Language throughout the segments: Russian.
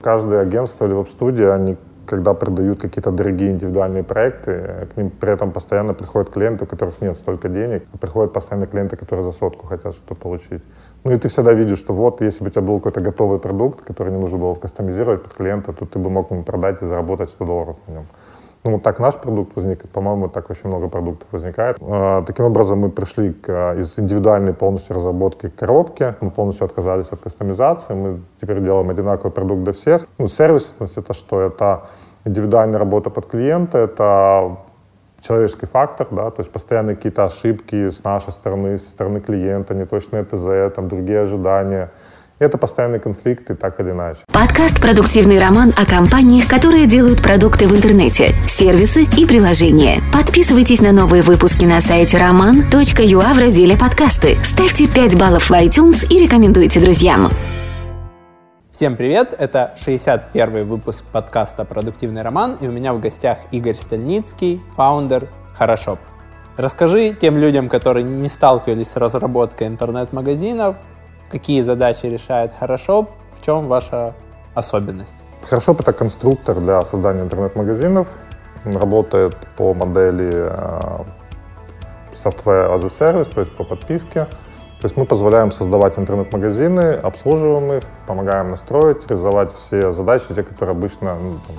Каждое агентство или веб-студия, они когда продают какие-то дорогие индивидуальные проекты, к ним при этом постоянно приходят клиенты, у которых нет столько денег, а приходят постоянно клиенты, которые за сотку хотят что-то получить. Ну и ты всегда видишь, что вот, если бы у тебя был какой-то готовый продукт, который не нужно было кастомизировать под клиента, то ты бы мог ему продать и заработать 100 долларов на нем. Ну, так наш продукт возник, по-моему, так очень много продуктов возникает. А, таким образом, мы пришли к, из индивидуальной полностью разработки коробки, мы полностью отказались от кастомизации, мы теперь делаем одинаковый продукт для всех. Ну, сервисность — это что? Это индивидуальная работа под клиента, это человеческий фактор, да, то есть постоянно какие-то ошибки с нашей стороны, со стороны клиента, неточные ТЗ, там другие ожидания — это постоянные конфликты, так или иначе. Подкаст «Продуктивный роман» о компаниях, которые делают продукты в интернете, сервисы и приложения. Подписывайтесь на новые выпуски на сайте roman.ua в разделе «Подкасты». Ставьте 5 баллов в iTunes и рекомендуйте друзьям. Всем привет! Это 61 выпуск подкаста «Продуктивный роман» и у меня в гостях Игорь Стальницкий, фаундер Хорошоп. Расскажи тем людям, которые не сталкивались с разработкой интернет-магазинов, какие задачи решает Хорошо, в чем ваша особенность? Хорошо это конструктор для создания интернет-магазинов. Он работает по модели э, software as a service, то есть по подписке. То есть мы позволяем создавать интернет-магазины, обслуживаем их, помогаем настроить, реализовать все задачи, те, которые обычно ну, там,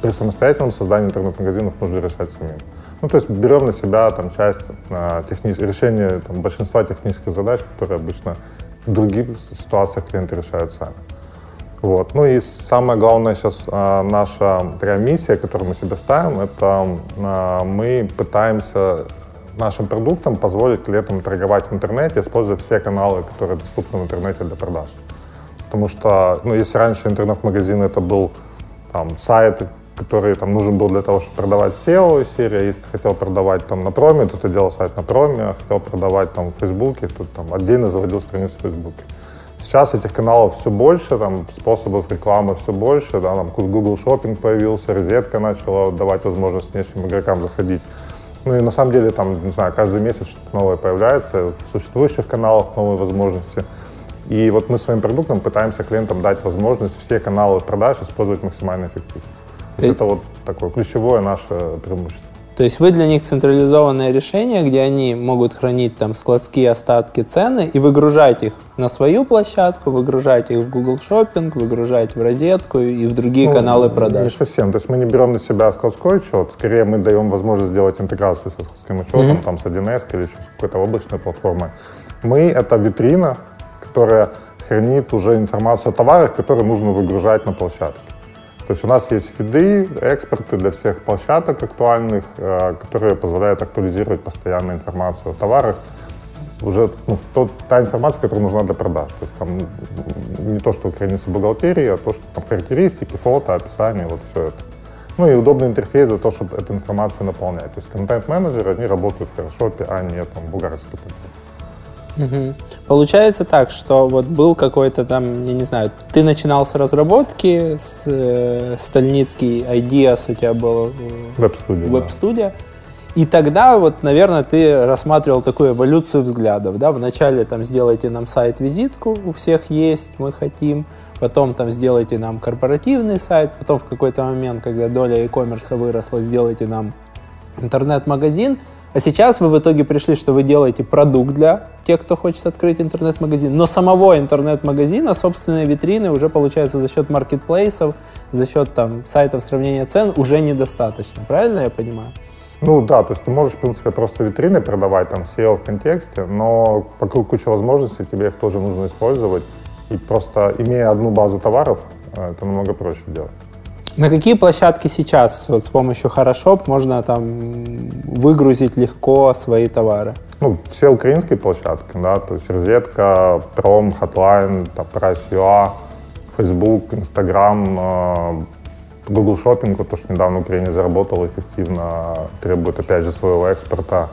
при самостоятельном создании интернет-магазинов нужно решать самим. Ну, то есть берем на себя там, часть э, техни... решения там, большинства технических задач, которые обычно других ситуациях клиенты решают сами. Вот. Ну и самое главное сейчас а, наша такая миссия, которую мы себе ставим, это а, мы пытаемся нашим продуктом позволить клиентам торговать в интернете, используя все каналы, которые доступны в интернете для продаж. Потому что, ну, если раньше интернет-магазин это был там, сайт, который там нужен был для того, чтобы продавать SEO серия. Если ты хотел продавать там на проме, то ты делал сайт на проме, а хотел продавать там в Фейсбуке, то там отдельно заводил страницу в Фейсбуке. Сейчас этих каналов все больше, там способов рекламы все больше, да, там Google Shopping появился, розетка начала давать возможность внешним игрокам заходить. Ну и на самом деле там, не знаю, каждый месяц что-то новое появляется, в существующих каналах новые возможности. И вот мы своим продуктом пытаемся клиентам дать возможность все каналы продаж использовать максимально эффективно. Ты... Это вот такое ключевое наше преимущество. То есть вы для них централизованное решение, где они могут хранить там складские остатки цены и выгружать их на свою площадку, выгружать их в Google Shopping, выгружать в розетку и в другие ну, каналы продаж. Не совсем. То есть мы не берем на себя складской учет, скорее мы даем возможность сделать интеграцию со складским учетом, mm-hmm. там с 1С или еще с какой-то облачной платформой. Мы — это витрина, которая хранит уже информацию о товарах, которые нужно выгружать на площадке. То есть у нас есть фиды, экспорты для всех площадок актуальных, э, которые позволяют актуализировать постоянно информацию о товарах, уже ну, тот, та информация, которая нужна для продаж. То есть там не то, что хранится бухгалтерии, а то, что там характеристики, фото, описание, вот все это. Ну и удобный интерфейс для того, чтобы эту информацию наполнять. То есть контент-менеджеры, они работают Photoshop, а не там в бухгалтерской платформе. Угу. Получается так, что вот был какой-то там, я не знаю, ты начинал с разработки, с э, Стальницкий Ideas у тебя был веб-студия. веб-студия. И тогда вот, наверное, ты рассматривал такую эволюцию взглядов, да, вначале там сделайте нам сайт-визитку, у всех есть, мы хотим, потом там сделайте нам корпоративный сайт, потом в какой-то момент, когда доля e-commerce выросла, сделайте нам интернет-магазин, а сейчас вы в итоге пришли, что вы делаете продукт для тех, кто хочет открыть интернет-магазин, но самого интернет-магазина, собственной витрины уже получается за счет маркетплейсов, за счет там сайтов сравнения цен уже недостаточно. Правильно я понимаю? Ну да, то есть ты можешь, в принципе, просто витрины продавать, там, SEO в контексте, но вокруг куча возможностей, тебе их тоже нужно использовать. И просто имея одну базу товаров, э, это намного проще делать. На какие площадки сейчас вот с помощью Хорошоп можно там выгрузить легко свои товары? Ну, все украинские площадки, да, то есть розетка, Пром, Hotline, Price.ua, Facebook, Instagram, э, Google Shopping, то, что недавно в Украине заработал эффективно, требует, опять же, своего экспорта.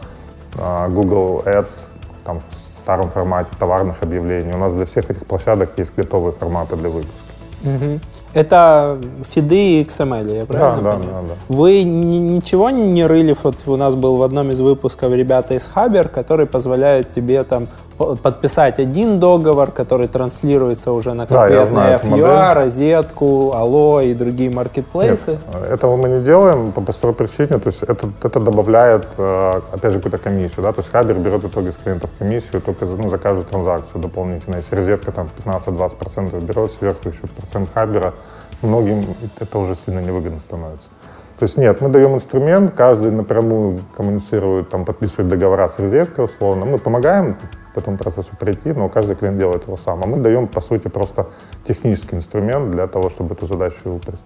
Э, Google Ads, там, в старом формате товарных объявлений. У нас для всех этих площадок есть готовые форматы для выпуска. Угу. Это фиды и XML, я правильно да, понимаю? Да, да, да. Вы ничего не рыли? Вот у нас был в одном из выпусков ребята из Хабер, которые позволяют тебе там подписать один договор, который транслируется уже на конкретный да, FUA, розетку, Allo и другие маркетплейсы? Нет, этого мы не делаем по простой причине, то есть это, это добавляет, э, опять же, какую-то комиссию, да, то есть Хабер берет в итоге с клиентов комиссию только за, ну, за каждую транзакцию дополнительно. Если розетка там 15-20% берет, сверху еще процент Хабера, многим это уже сильно невыгодно становится. То есть нет, мы даем инструмент, каждый напрямую коммуницирует, там, подписывает договора с розеткой условно. Мы помогаем к этому процессу прийти, но каждый клиент делает его сам. А мы даем, по сути, просто технический инструмент для того, чтобы эту задачу выполнить.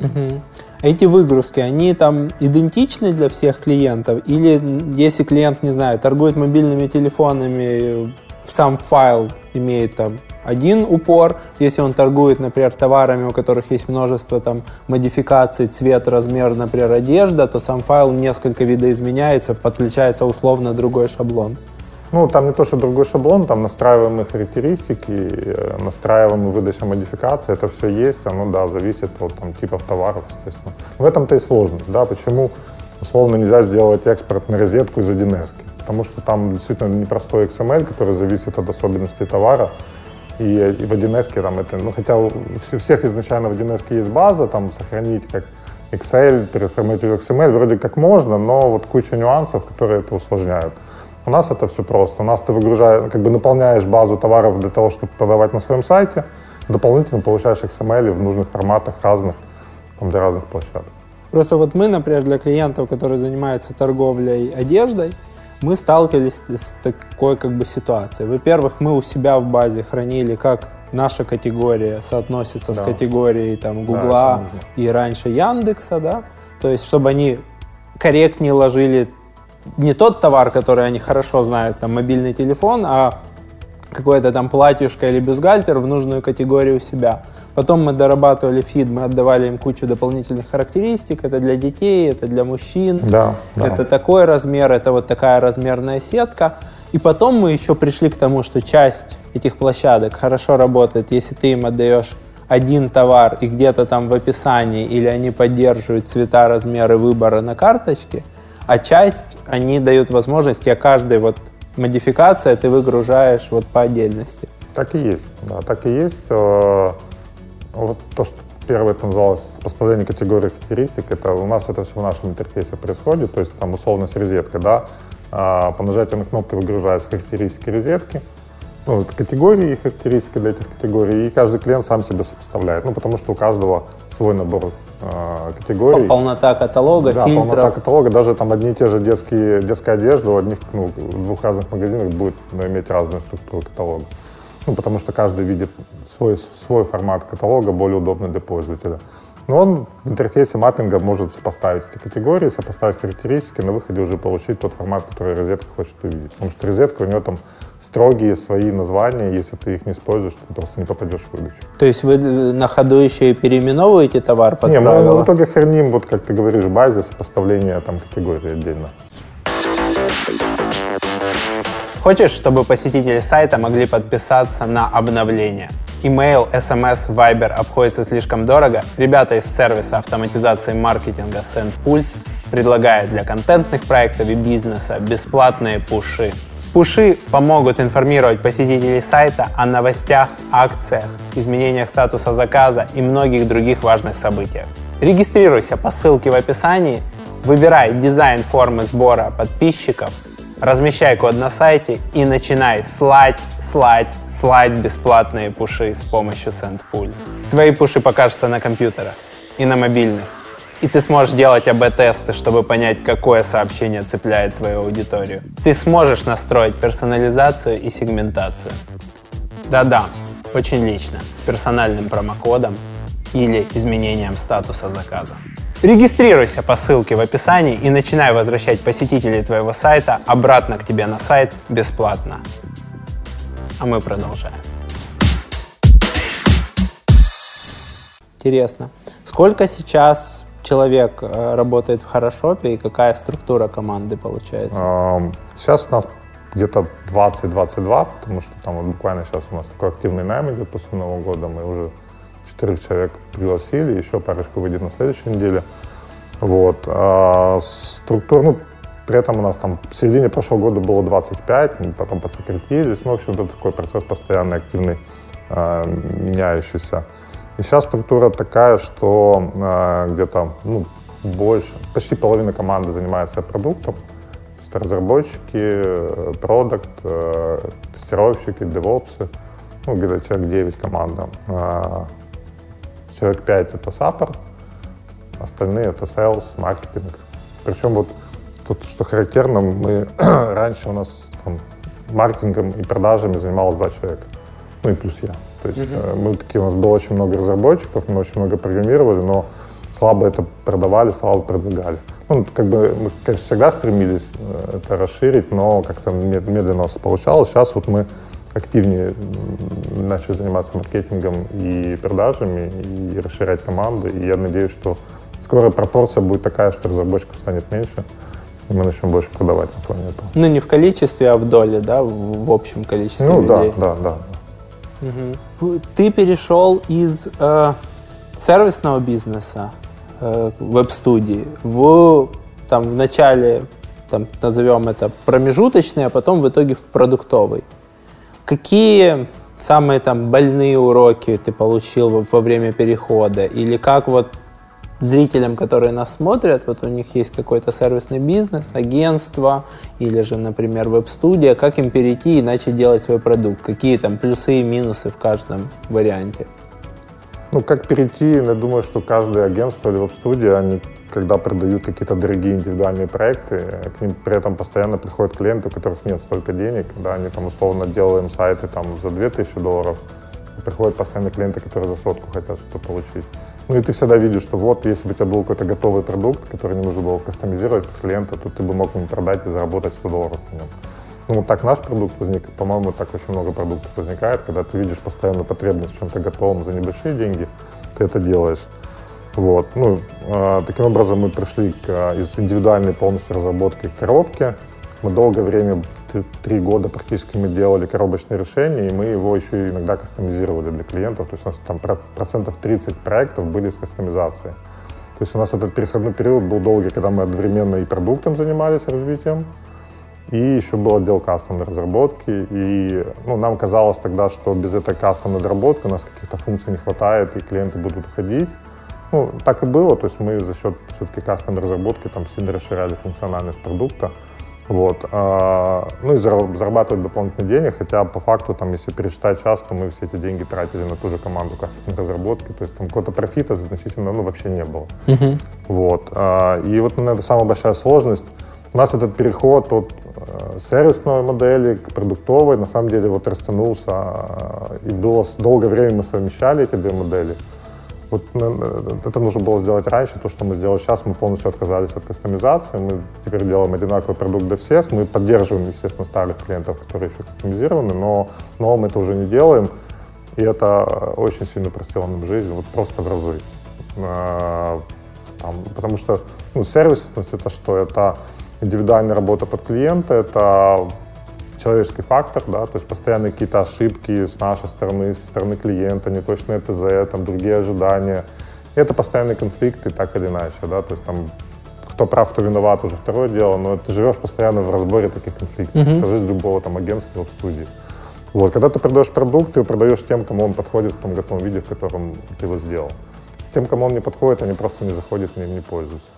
Угу. Эти выгрузки, они там идентичны для всех клиентов? Или если клиент, не знаю, торгует мобильными телефонами, сам файл имеет там один упор, если он торгует, например, товарами, у которых есть множество там модификаций, цвет, размер, например, одежда, то сам файл несколько видоизменяется, подключается условно другой шаблон. Ну, там не то, что другой шаблон, там настраиваемые характеристики, э, настраиваемая выдача модификации, это все есть, оно, да, зависит от там, типов товаров, естественно. В этом-то и сложность, да, почему, условно, нельзя сделать экспорт на розетку из 1С, потому что там действительно непростой XML, который зависит от особенностей товара, и, в 1С там это, ну, хотя у всех изначально в 1С есть база, там, сохранить как Excel, переформатировать XML, вроде как можно, но вот куча нюансов, которые это усложняют. У нас это все просто. У нас ты выгружаешь, как бы наполняешь базу товаров для того, чтобы продавать на своем сайте, дополнительно получаешь XML в нужных форматах разных, там, для разных площадок. Просто вот мы, например, для клиентов, которые занимаются торговлей одеждой, мы сталкивались с такой как бы ситуацией. Во-первых, мы у себя в базе хранили, как наша категория соотносится да. с категорией там Гугла да, и раньше Яндекса, да, то есть чтобы они корректнее ложили не тот товар, который они хорошо знают, там мобильный телефон, а какое-то там платьюшко или бюстгальтер в нужную категорию у себя. Потом мы дорабатывали фид, мы отдавали им кучу дополнительных характеристик. Это для детей, это для мужчин. Да, да. Это такой размер, это вот такая размерная сетка. И потом мы еще пришли к тому, что часть этих площадок хорошо работает, если ты им отдаешь один товар и где-то там в описании или они поддерживают цвета, размеры выбора на карточке, а часть они дают возможность, а каждой вот модификация ты выгружаешь вот по отдельности. Так и есть, да, так и есть. Вот то, что первое это называлось сопоставление категорий характеристик, это у нас это все в нашем интерфейсе происходит, то есть там условность розетка, да, а, по нажатию на кнопку выгружаются характеристики розетки, ну, это категории и характеристики для этих категорий, и каждый клиент сам себе сопоставляет, ну, потому что у каждого свой набор э, категорий. Полнота каталога, да, фильтров. полнота каталога, даже там одни и те же детские, детская одежда у одних, ну, в двух разных магазинах будет ну, иметь разную структуру каталога. Ну, потому что каждый видит свой, свой формат каталога, более удобный для пользователя. Но он в интерфейсе маппинга может сопоставить эти категории, сопоставить характеристики, на выходе уже получить тот формат, который розетка хочет увидеть. Потому что розетка, у нее там строгие свои названия, если ты их не используешь, ты просто не попадешь в выдачу. То есть вы на ходу еще и переименовываете товар под Не, правила? мы в итоге храним, вот как ты говоришь, базе сопоставления там категорий отдельно. Хочешь, чтобы посетители сайта могли подписаться на обновления? Email, SMS, Viber обходится слишком дорого? Ребята из сервиса автоматизации маркетинга SendPulse предлагают для контентных проектов и бизнеса бесплатные пуши. Пуши помогут информировать посетителей сайта о новостях, акциях, изменениях статуса заказа и многих других важных событиях. Регистрируйся по ссылке в описании, выбирай дизайн формы сбора подписчиков – размещай код на сайте и начинай слать, слать, слать бесплатные пуши с помощью SendPulse. Твои пуши покажутся на компьютерах и на мобильных. И ты сможешь делать АБ-тесты, чтобы понять, какое сообщение цепляет твою аудиторию. Ты сможешь настроить персонализацию и сегментацию. Да-да, очень лично, с персональным промокодом или изменением статуса заказа. Регистрируйся по ссылке в описании и начинай возвращать посетителей твоего сайта обратно к тебе на сайт бесплатно. А мы продолжаем. Интересно. Сколько сейчас человек э, работает в Хорошопе и какая структура команды получается? Сейчас у нас где-то 20-22, потому что там вот буквально сейчас у нас такой активный найм идет после Нового года. Мы уже четырех человек пригласили, еще парочку выйдет на следующей неделе. Вот. А структура, ну, при этом у нас там в середине прошлого года было 25, мы потом подсократились. Ну, в общем, это такой процесс постоянно активный, э, меняющийся. И сейчас структура такая, что э, где-то ну, больше, почти половина команды занимается продуктом. То есть разработчики, продукт, э, тестировщики, девопсы. Ну, где-то человек 9 команда. Человек 5 это саппорт, остальные это sales, маркетинг. Причем вот тут, что характерно, мы раньше у нас там, маркетингом и продажами занималось два человека. Ну и плюс я. То есть mm-hmm. мы такие, у нас было очень много разработчиков, мы очень много программировали, но слабо это продавали, слабо продвигали. Ну, как бы мы, конечно, всегда стремились э, это расширить, но как-то медленно у нас получалось. Сейчас вот мы активнее начали заниматься маркетингом и продажами, и расширять команду. И я надеюсь, что скоро пропорция будет такая, что разработчиков станет меньше, и мы начнем больше продавать на фоне этого. Ну, не в количестве, а в доле, да, в, в общем количестве ну, людей. да, да, да. Угу. Ты перешел из э, сервисного бизнеса, э, веб-студии, в, там, в начале, там, назовем это промежуточный, а потом в итоге в продуктовый. Какие самые там больные уроки ты получил во время перехода? Или как вот зрителям, которые нас смотрят, вот у них есть какой-то сервисный бизнес, агентство или же, например, веб-студия, как им перейти и начать делать свой продукт? Какие там плюсы и минусы в каждом варианте? Ну, как перейти, я думаю, что каждое агентство или веб-студия, они когда продают какие-то дорогие индивидуальные проекты, к ним при этом постоянно приходят клиенты, у которых нет столько денег, да, они там условно делаем сайты там за 2000 долларов, приходят постоянно клиенты, которые за сотку хотят что-то получить. Ну и ты всегда видишь, что вот, если бы у тебя был какой-то готовый продукт, который не нужно было кастомизировать под клиента, то ты бы мог ему продать и заработать 100 долларов на нем. Ну, вот так наш продукт возник, по-моему, так очень много продуктов возникает, когда ты видишь постоянную потребность в чем-то готовом за небольшие деньги, ты это делаешь. Вот. Ну, э, таким образом мы пришли к, из индивидуальной полностью разработки к коробке. Мы долгое время три года практически мы делали коробочные решения, и мы его еще иногда кастомизировали для клиентов. То есть у нас там процентов 30 проектов были с кастомизацией. То есть у нас этот переходной период был долгий, когда мы одновременно и продуктом занимались развитием, и еще был отдел кастомной разработки. И ну, нам казалось тогда, что без этой кастомной доработки у нас каких-то функций не хватает, и клиенты будут уходить. Ну, так и было. То есть мы за счет все-таки кастомной разработки там сильно расширяли функциональность продукта. Вот. А, ну и зарабатывать дополнительные деньги, хотя по факту, там, если пересчитать час, то мы все эти деньги тратили на ту же команду кассовой разработки, то есть там какого-то профита значительно ну, вообще не было. Uh-huh. Вот. А, и вот, наверное, самая большая сложность. У нас этот переход от э, сервисной модели к продуктовой, на самом деле, вот растянулся, а, и было долгое время мы совмещали эти две модели. Вот э, это нужно было сделать раньше, то, что мы сделали сейчас, мы полностью отказались от кастомизации, мы теперь делаем одинаковый продукт для всех, мы поддерживаем, естественно, старых клиентов, которые еще кастомизированы, но, но мы это уже не делаем, и это очень сильно упростило нам жизнь, вот просто в разы. Там, потому что ну, сервисность это что? Это индивидуальная работа под клиента, это человеческий фактор, да, то есть постоянные какие-то ошибки с нашей стороны, со стороны клиента, неточные ТЗ, там другие ожидания. Это постоянные конфликты, так или иначе, да, то есть там кто прав, кто виноват, уже второе дело, но ты живешь постоянно в разборе таких конфликтов. Mm-hmm. Это жизнь любого там агентства, в студии. Вот, когда ты продаешь продукт, ты продаешь тем, кому он подходит в том готовом виде, в котором ты его сделал. Тем, кому он не подходит, они просто не заходят, ним не пользуются.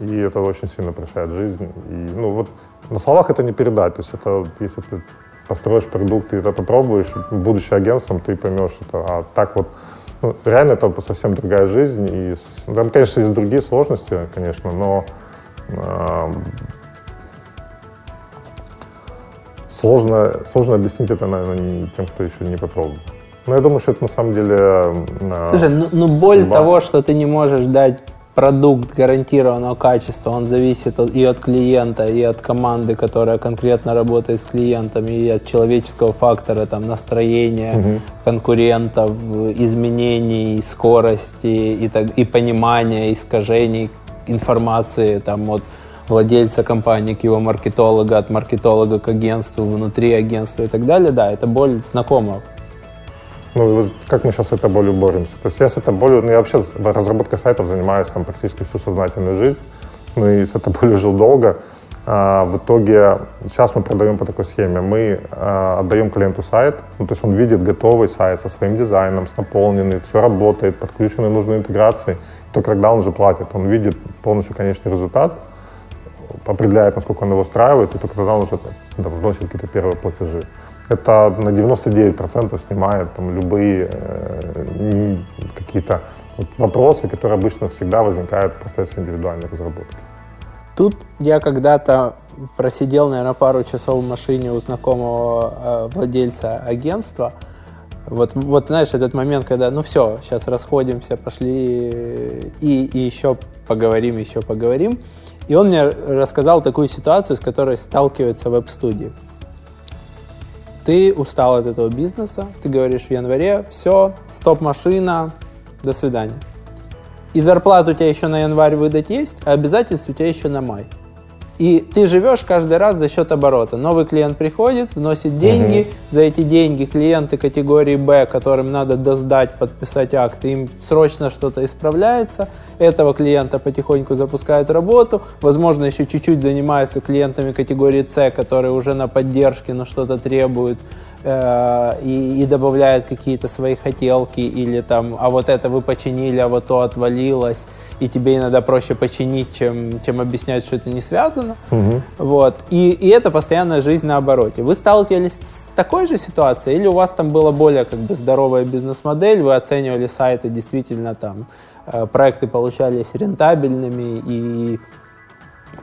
И это очень сильно упрощает жизнь. И, ну, вот на словах это не передать. То есть это, если ты построишь продукт и это попробуешь, будучи агентством, ты поймешь это. А так вот, ну, реально это совсем другая жизнь. И с, там, конечно, есть другие сложности, конечно, но э, сложно, сложно объяснить это, наверное, тем, кто еще не попробовал. Но я думаю, что это на самом деле... Э, Слушай, ну, ну боль судьба. того, что ты не можешь дать продукт гарантированного качества, он зависит и от клиента, и от команды, которая конкретно работает с клиентами, и от человеческого фактора, там, настроения угу. конкурентов, изменений, скорости и, так, и понимания искажений информации там, от владельца компании к его маркетолога, от маркетолога к агентству, внутри агентства и так далее. Да, это боль знакома ну, как мы сейчас с этой болью боремся? То есть я с этой болью, ну, я вообще разработкой сайтов занимаюсь там практически всю сознательную жизнь, ну, и с этой болью жил долго. А, в итоге сейчас мы продаем по такой схеме. Мы а, отдаем клиенту сайт, ну, то есть он видит готовый сайт со своим дизайном, с наполненный, все работает, подключены нужные интеграции. Только тогда он уже платит. Он видит полностью конечный результат, определяет, насколько он его устраивает, и только тогда он уже там, вносит какие-то первые платежи. Это на 99% снимает там, любые э, какие-то вот вопросы, которые обычно всегда возникают в процессе индивидуальной разработки. Тут я когда-то просидел, наверное, пару часов в машине у знакомого э, владельца агентства. Вот, вот, знаешь, этот момент, когда, ну все, сейчас расходимся, пошли и, и еще поговорим, еще поговорим. И он мне рассказал такую ситуацию, с которой сталкивается веб-студии. Ты устал от этого бизнеса, ты говоришь в январе, все, стоп-машина, до свидания. И зарплату у тебя еще на январь выдать есть, а обязательств у тебя еще на май. И ты живешь каждый раз за счет оборота. Новый клиент приходит, вносит деньги. Угу. За эти деньги клиенты категории Б, которым надо доздать, подписать акт, им срочно что-то исправляется. Этого клиента потихоньку запускают работу. Возможно, еще чуть-чуть занимаются клиентами категории С, которые уже на поддержке, но что-то требуют. Э, и, и добавляют какие-то свои хотелки или там, а вот это вы починили, а вот то отвалилось, и тебе иногда проще починить, чем, чем объяснять, что это не связано. Угу. Вот. И, и это постоянная жизнь на обороте. Вы сталкивались с такой же ситуацией или у вас там была более как бы здоровая бизнес-модель, вы оценивали сайты действительно там, э, проекты получались рентабельными и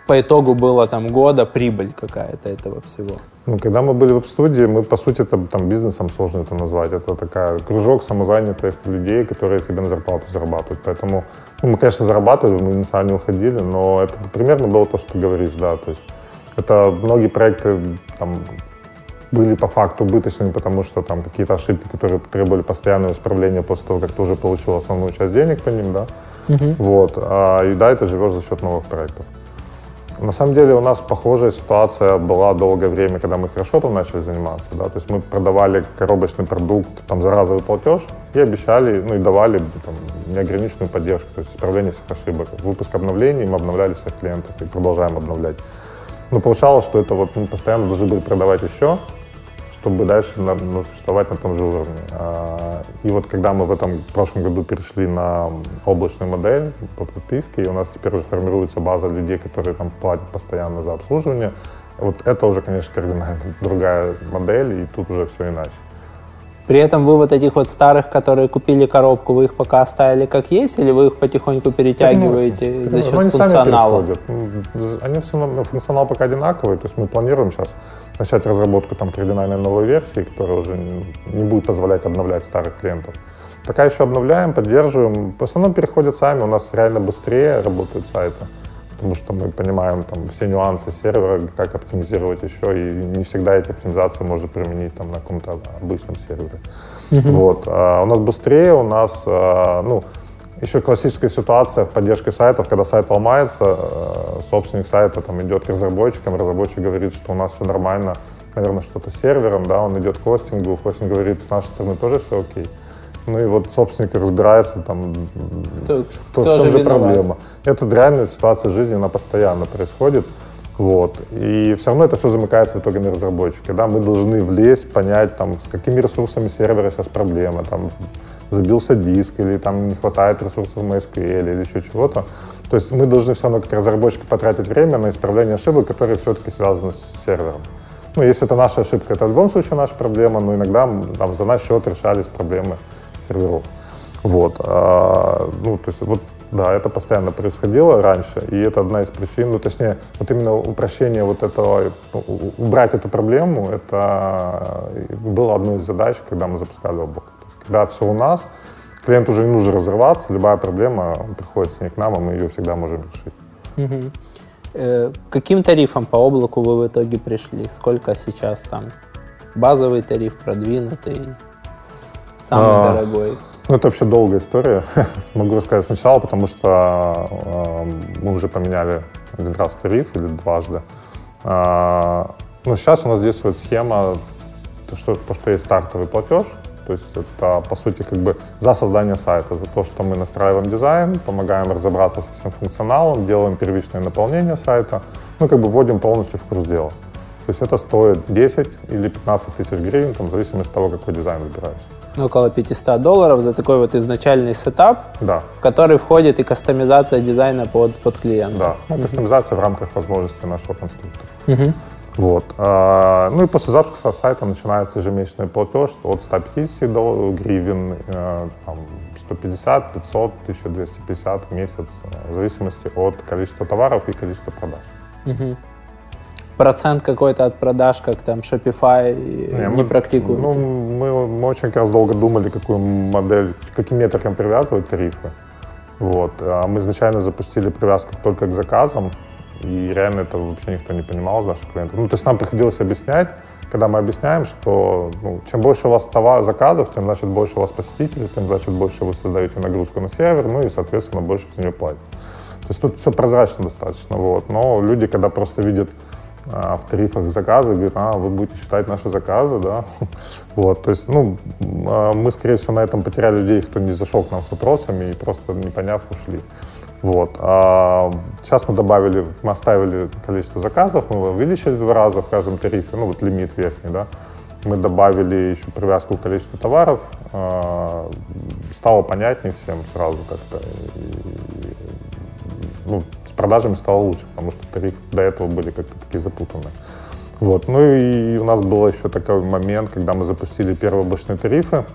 по итогу было там года прибыль какая-то этого всего? Ну, когда мы были в студии, мы, по сути, это там бизнесом сложно это назвать. Это такая кружок самозанятых людей, которые себе на зарплату зарабатывают. Поэтому ну, мы, конечно, зарабатывали, мы на не уходили, но это примерно было то, что ты говоришь, да. То есть это многие проекты там, были по факту убыточными, потому что там какие-то ошибки, которые требовали постоянного исправления после того, как ты уже получил основную часть денег по ним, да. Uh-huh. Вот. А, и да, ты живешь за счет новых проектов. На самом деле у нас похожая ситуация была долгое время, когда мы хорошо там начали заниматься. Да? То есть мы продавали коробочный продукт там, за разовый платеж и обещали, ну и давали там, неограниченную поддержку, то есть исправление всех ошибок. Выпуск обновлений, мы обновляли всех клиентов и продолжаем обновлять. Но получалось, что это вот мы постоянно должны были продавать еще, чтобы дальше ну, существовать на том же уровне. А, и вот когда мы в этом в прошлом году перешли на облачную модель по подписке, и у нас теперь уже формируется база людей, которые там платят постоянно за обслуживание, вот это уже, конечно, кардинально другая модель, и тут уже все иначе. При этом вы вот этих вот старых, которые купили коробку, вы их пока оставили как есть, или вы их потихоньку перетягиваете ну, за счет ну, они функционала? Сами ну, они равно, функционал пока одинаковый, то есть мы планируем сейчас начать разработку там кардинальной новой версии, которая уже не будет позволять обновлять старых клиентов. Пока еще обновляем, поддерживаем. В основном переходят сами, у нас реально быстрее работают сайты потому что мы понимаем там все нюансы сервера, как оптимизировать еще, и не всегда эти оптимизации можно применить там на каком-то обычном сервере. Mm-hmm. Вот. А у нас быстрее, у нас, а, ну, еще классическая ситуация в поддержке сайтов, когда сайт ломается, а, собственник сайта там идет к разработчикам, разработчик говорит, что у нас все нормально, наверное, что-то с сервером, да, он идет к хостингу, хостинг говорит, с нашей стороны тоже все окей. Ну и вот собственник разбирается, там, кто, кто, в том же проблема. Это реальная ситуация жизни, она постоянно происходит. Вот. И все равно это все замыкается в итоге на разработчике. Да? Мы должны влезть, понять, там, с какими ресурсами сервера сейчас проблема, там, забился диск, или там не хватает ресурсов MySQL, или еще чего-то. То есть мы должны все равно как разработчики потратить время на исправление ошибок, которые все-таки связаны с сервером. Ну, если это наша ошибка, это в любом случае наша проблема, но иногда там, за наш счет решались проблемы серверов. Вот. А, ну, то есть вот да, это постоянно происходило раньше, и это одна из причин, ну, точнее, вот именно упрощение вот этого, убрать эту проблему, это было одной из задач, когда мы запускали облако. То есть, когда все у нас, клиенту уже не нужно разрываться, любая проблема, приходит с ней к нам, и мы ее всегда можем решить. Угу. Э, каким тарифом по облаку вы в итоге пришли? Сколько сейчас там? Базовый тариф, продвинутый? Самый а, дорогой? Ну, это вообще долгая история. Могу рассказать сначала, потому что э, мы уже поменяли один раз тариф или дважды. Э, ну, сейчас у нас действует схема, то что, то, что есть стартовый платеж, То есть это, по сути, как бы за создание сайта, за то, что мы настраиваем дизайн, помогаем разобраться со всем функционалом, делаем первичное наполнение сайта, ну, как бы вводим полностью в курс дела. То есть это стоит 10 или 15 тысяч гривен, там, в зависимости от того, какой дизайн выбираешь. Около 500 долларов за такой вот изначальный setup, Да, в который входит и кастомизация дизайна под, под клиента. да. Ну, кастомизация в рамках возможностей нашего конструктора. Мгм. Вот. А, Ну и после запуска сайта начинается ежемесячный платеж от 150 дол- гривен, э, там, 150, 500, 1250 в месяц, э, в зависимости от количества товаров и количества продаж. Мгм. Процент какой-то от продаж, как там Shopify, не, мы- практикуют. Ну, мы, мы очень как раз долго думали, какую модель, к каким метрикам привязывать тарифы. Вот. А мы изначально запустили привязку только к заказам, и реально это вообще никто не понимал из наших клиентов. Ну, то есть нам приходилось объяснять, когда мы объясняем, что ну, чем больше у вас товар, заказов, тем значит больше у вас посетителей, тем значит больше вы создаете нагрузку на сервер, ну и, соответственно, больше за нее платите. То есть тут все прозрачно достаточно, вот. Но люди, когда просто видят а, в тарифах заказы, говорят, а, вы будете считать наши заказы, да. Вот, то есть, ну, а, мы, скорее всего, на этом потеряли людей, кто не зашел к нам с вопросами и просто не поняв, ушли. Вот. А сейчас мы добавили, мы оставили количество заказов, мы его увеличили два раза в каждом тарифе, ну, вот лимит верхний, да. Мы добавили еще привязку к количеству товаров, а, стало понятнее всем сразу как-то. Ну, продажами стало лучше, потому что тарифы до этого были как-то такие запутанные. Вот. Ну и у нас был еще такой момент, когда мы запустили первые облачные тарифы.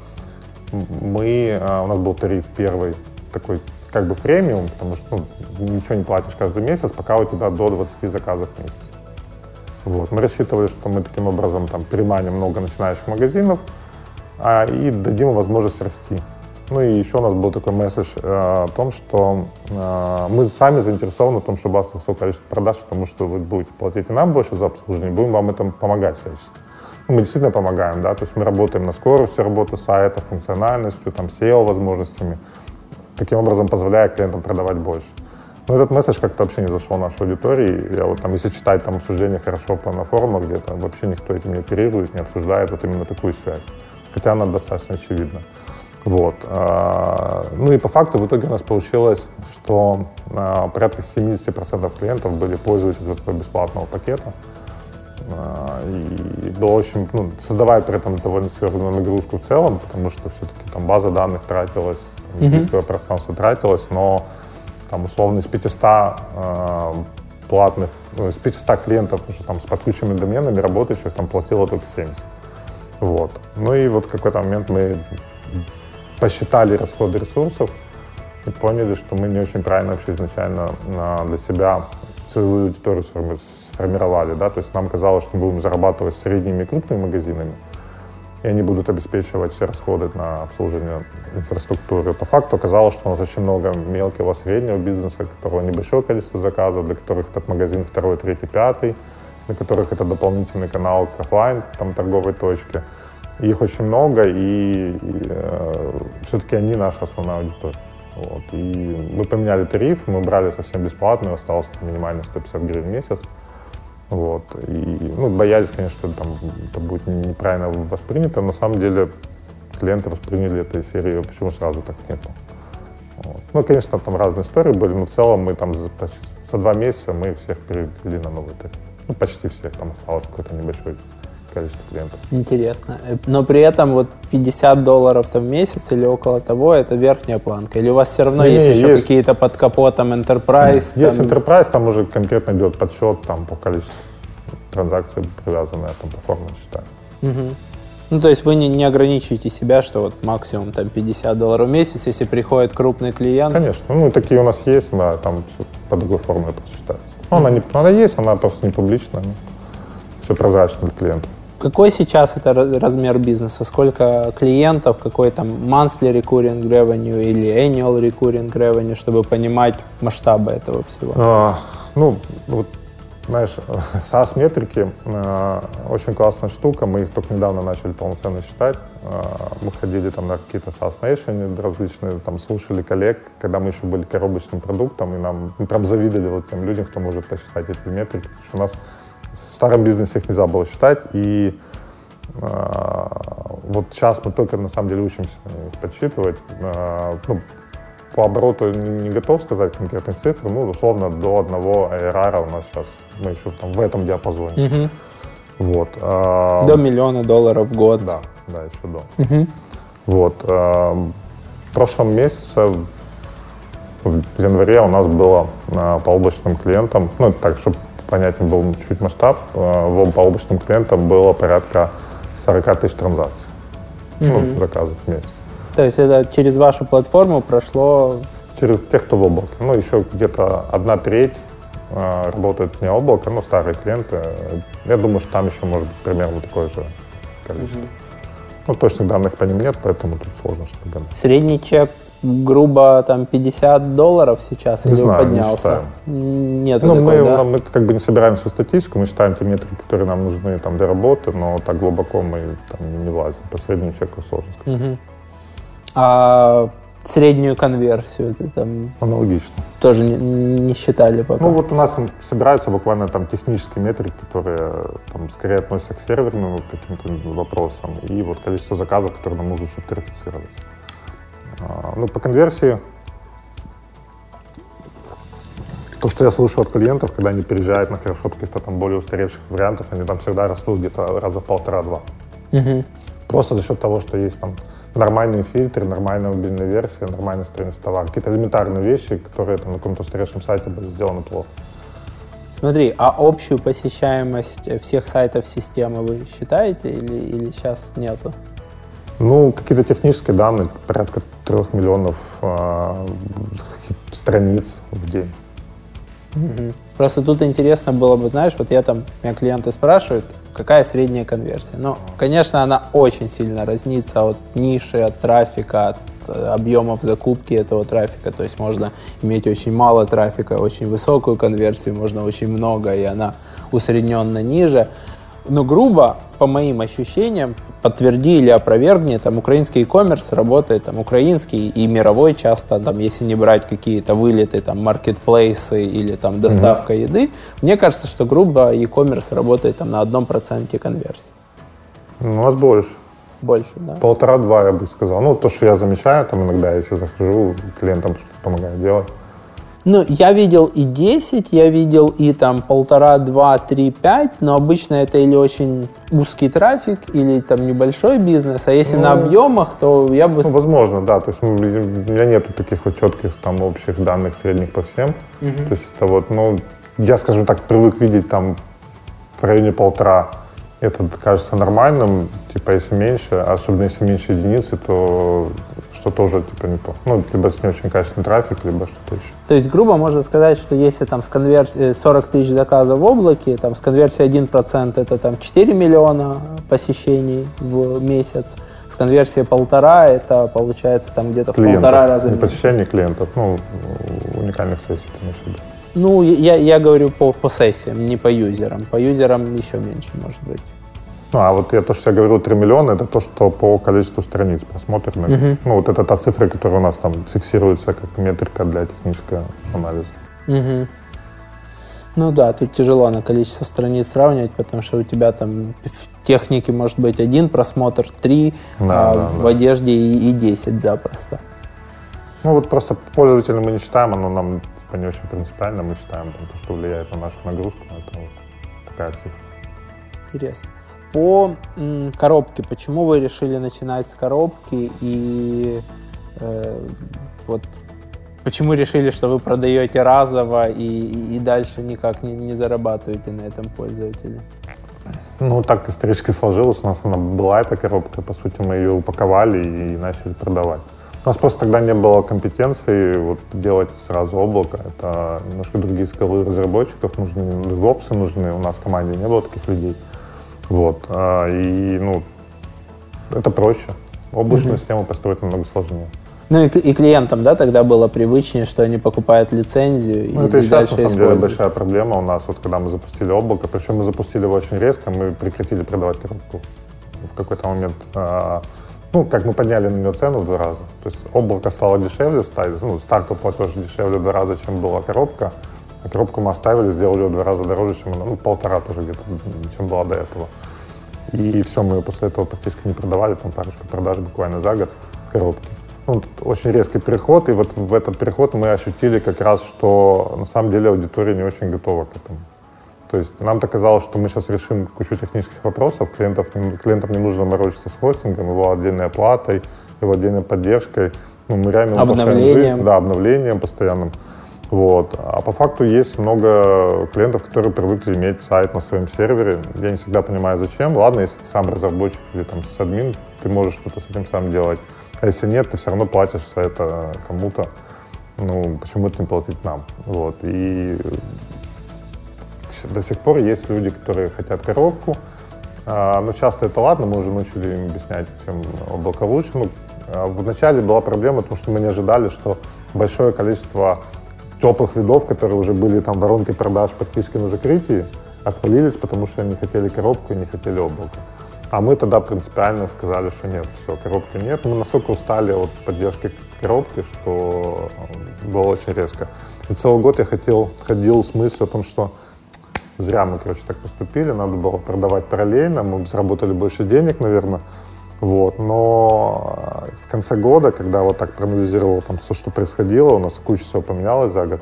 Мы, а, у нас был тариф первый такой как бы премиум, потому что ну, ничего не платишь каждый месяц, пока у тебя до 20 заказов в месяц. Вот. Мы рассчитывали, что мы таким образом там, переманим много начинающих магазинов а, и дадим им возможность расти. Ну и еще у нас был такой месседж э, о том, что э, мы сами заинтересованы в том, чтобы у вас росло количество продаж, потому что вы будете платить и нам больше за обслуживание, будем вам этом помогать всячески. Ну, мы действительно помогаем, да, то есть мы работаем на скорости работы сайта, функциональностью, там, SEO возможностями, таким образом позволяя клиентам продавать больше. Но этот месседж как-то вообще не зашел в нашу аудиторию. Я вот там, если читать там обсуждения хорошо по на форумах где-то, вообще никто этим не оперирует, не обсуждает вот именно такую связь. Хотя она достаточно очевидна. Вот. а, Ну и по факту в итоге у нас получилось, что а, порядка 70% клиентов были пользователи вот этого бесплатного пакета. А, И было очень, ну, создавая при этом довольно серьезную нагрузку в целом, потому что все-таки там база данных тратилась, дисковое пространство тратилось, но там условно из 500 э, платных, ну, из 500 клиентов уже там с подключенными доменами работающих там платило только 70. Вот. Ну и вот в какой-то момент мы посчитали расходы ресурсов и поняли, что мы не очень правильно вообще изначально а, для себя целевую аудиторию сформи- сформировали. Да? То есть нам казалось, что мы будем зарабатывать с средними и крупными магазинами, и они будут обеспечивать все расходы на обслуживание инфраструктуры. По факту оказалось, что у нас очень много мелкого среднего бизнеса, у которого небольшое количество заказов, для которых этот магазин второй, третий, пятый, для которых это дополнительный канал к офлайн, там торговой точке. Их очень много, и, все-таки они наша основная аудитория. Вот. И мы поменяли тариф, мы брали совсем бесплатно, осталось минимально 150 гривен в месяц. Вот. И, ну, боялись, конечно, что там, это будет неправильно воспринято. На самом деле клиенты восприняли это из серии, почему сразу так нету. Вот. Ну, конечно, там разные истории были, но в целом мы там за, почти, за два месяца мы всех перевели на новый тариф. Ну, почти всех, там осталось какое-то небольшое количество клиентов. Интересно. Э, Но при этом вот 50 долларов там в месяц или около того, это верхняя планка? Или у вас все равно Не, есть не, еще есть. какие-то под капотом enterprise? Есть там? Enterprise, там уже конкретно идет подсчет там, по количеству транзакций, привязанные там, по форме счета. Мгм. Ну, то есть вы не, не ограничиваете себя, что вот максимум там 50 долларов в месяц, если приходит крупный клиент. Конечно, ну такие у нас есть, да, там всё по другой форме просто считается. Ну, она, не, она есть, она просто не публичная, все прозрачно для клиентов. Какой сейчас это размер бизнеса? Сколько клиентов, какой там monthly recurring revenue или annual recurring revenue, чтобы понимать масштабы этого всего? А, ну, вот, знаешь, SaaS-метрики э, очень классная штука. Мы их только недавно начали полноценно считать. Э, мы ходили там на какие-то SaaS Nation различные, там слушали коллег, когда мы еще были коробочным продуктом, и нам мы прям завидовали вот тем людям, кто может посчитать эти метрики, потому что у нас в старом бизнесе их нельзя было считать, и Вот сейчас мы только на самом деле учимся их подсчитывать. Ну, по обороту не готов сказать конкретные цифры, ну, условно, до одного ARR у нас сейчас, мы еще там в этом диапазоне. Мгм. Вот. До миллиона долларов в год. Да, да, еще до. Мгм. Вот. э, В прошлом месяце, в январе у нас было э, по облачным клиентам, ну, так, чтобы понятен был чуть масштаб, э, в- по облачным клиентам было порядка 40 тысяч транзакций. Ну, заказов в месяц. То есть это через вашу платформу прошло... Через тех, кто в облаке. Ну, еще где-то одна треть э, работает вне облака, ну, старые клиенты. Я думаю, что там еще может быть примерно такое же количество. Ну, точных данных по ним нет, поэтому тут сложно что-то. Средний чек грубо там 50 долларов сейчас Не или знаю, не поднялся? считаем. Нет, Ну, мы, такой, да? мы как бы не собираем всю статистику, мы считаем те метрики, которые нам нужны там, для работы, но так глубоко мы там не влазим. По среднему чеку сложно сказать. Мгм. А среднюю конверсию это там Аналогично. тоже не, не считали пока? Ну вот у нас собираются буквально там технические метрики, которые там скорее относятся к серверным каким-то вопросам, и вот количество заказов, которые нам нужно. А, Ну, по конверсии, то, что я слышу от клиентов, когда они переезжают на хорошо каких-то там более устаревших вариантов, они там всегда растут где-то раза полтора-два. Мгм. Просто за счет того, что есть там нормальные фильтры, нормальная мобильная версия, нормальная страница товара. Какие-то элементарные вещи, которые там, на каком-то устаревшем сайте были сделаны плохо. Смотри, а общую посещаемость всех сайтов системы вы считаете или, или сейчас нету? Ну, какие-то технические данные, порядка трех миллионов а, страниц в день. Мгм. Просто тут интересно было бы, знаешь, вот я там, меня клиенты спрашивают, какая средняя конверсия. Ну, конечно, она очень сильно разнится от ниши, от трафика, от э, объемов закупки этого трафика. То есть можно иметь очень мало трафика, очень высокую конверсию, можно очень много, и она усредненно ниже. Но грубо, по моим ощущениям, подтверди или опровергни, там украинский e-commerce работает, там украинский и мировой часто, там, если не брать какие-то вылеты, там, маркетплейсы или там доставка еды, мне кажется, что грубо e-commerce работает там на одном проценте конверсии. Ну, У нас больше. Больше, да? Полтора-два, я бы сказал. Ну, то, что я замечаю, там иногда, если захожу, клиентам что-то помогаю делать. Ну, я видел и 10, я видел и там полтора, два, три, пять, но обычно это или очень узкий трафик, или там небольшой бизнес, а если на объемах, то я бы... Ну, возможно, да. То есть ну, у меня нету таких вот четких там общих данных средних по всем. То есть это вот, ну, я, скажем так, привык видеть там в районе полтора. Это кажется нормальным, типа если меньше, особенно если меньше единицы, то что тоже типа не то. Ну, либо с не очень качественный трафик, либо что-то еще. То есть, грубо можно сказать, что если там с конверсией 40 тысяч заказов в облаке, там с конверсией 1% это там 4 миллиона посещений в месяц, с конверсией полтора это получается там где-то в полтора раза не посещение клиентов, ну, уникальных сессий, виду. Ну, я, я говорю по, по сессиям, не по юзерам. По юзерам еще меньше может быть. Ну, а вот я то, что я говорил, 3 миллиона, это то, что по количеству страниц просмотренных. Ну, вот это та цифра, которая у нас там фиксируется как метрика для технического анализа. Мгм. Ну да, тут тяжело на количество страниц сравнивать, потому что у тебя там в технике может быть один просмотр, три, Да, а да, в да. одежде и, и 10 запросто. Ну, вот просто пользователя мы не считаем, оно нам типа, не очень принципиально, мы считаем там, то, что влияет на нашу нагрузку, это вот такая цифра. Интересно. По м, коробке, почему вы решили начинать с коробки и э, вот почему решили, что вы продаете разово и, и- дальше никак не, не зарабатываете на этом пользователе? Ну, так исторически сложилось, у нас она была эта коробка, по сути, мы ее упаковали и начали продавать. У нас просто тогда не было компетенции вот, делать сразу облако. Это немножко другие скиллы разработчиков нужны, вопсы нужны. У нас в команде не было таких людей. Вот. а, И, ну, это проще. Облачную систему построить намного сложнее. Ну и, и клиентам, да, тогда было привычнее, что они покупают лицензию Ну, и, это и сейчас, на самом деле, большая проблема у нас, вот когда мы запустили облако, причем мы запустили его очень резко, мы прекратили продавать коробку в какой-то момент. А, Ну, как мы подняли на нее цену в два раза. То есть облако стало дешевле стать, ну, стартовый платеж дешевле в два раза, чем была коробка. А коробку мы оставили, сделали ее в два раза дороже, чем она, ну, полтора тоже где-то, чем была до этого. И все, мы после этого практически не продавали, там парочку продаж буквально за год в коробке. Ну, очень резкий переход, и вот в этот переход мы ощутили как раз, что на самом деле аудитория не очень готова к этому. То есть нам-то казалось, что мы сейчас решим кучу технических вопросов, клиентов, клиентам не нужно морочиться с хостингом, его отдельной оплатой, его отдельной поддержкой. Ну, мы реально обновлением. Жизнь, да, обновлением постоянным. Вот. А по факту есть много клиентов, которые привыкли иметь сайт на своем сервере. Я не всегда понимаю, зачем. Ладно, если ты сам разработчик или там админ, ты можешь что-то с этим сам делать. А если нет, ты все равно платишь за это кому-то. Ну, почему это не платить нам? Вот. И до сих пор есть люди, которые хотят коробку, а, но часто это ладно, мы уже научили им объяснять, чем облако лучше. Ну, а, вначале была проблема, потому что мы не ожидали, что большое количество теплых лидов, которые уже были там воронкой продаж, подписки на закрытии, отвалились, потому что они хотели коробку и не хотели облако. А мы тогда принципиально сказали, что нет, все, коробки нет. Мы настолько устали от поддержки коробки, что было очень резко. И целый год я хотел, ходил с мыслью о том, что Зря мы, короче, так поступили. Надо было продавать параллельно. Мы заработали больше денег, наверное. Вот. Но э, в конце года, когда вот так проанализировал там все, что происходило, у нас куча всего поменялось за год,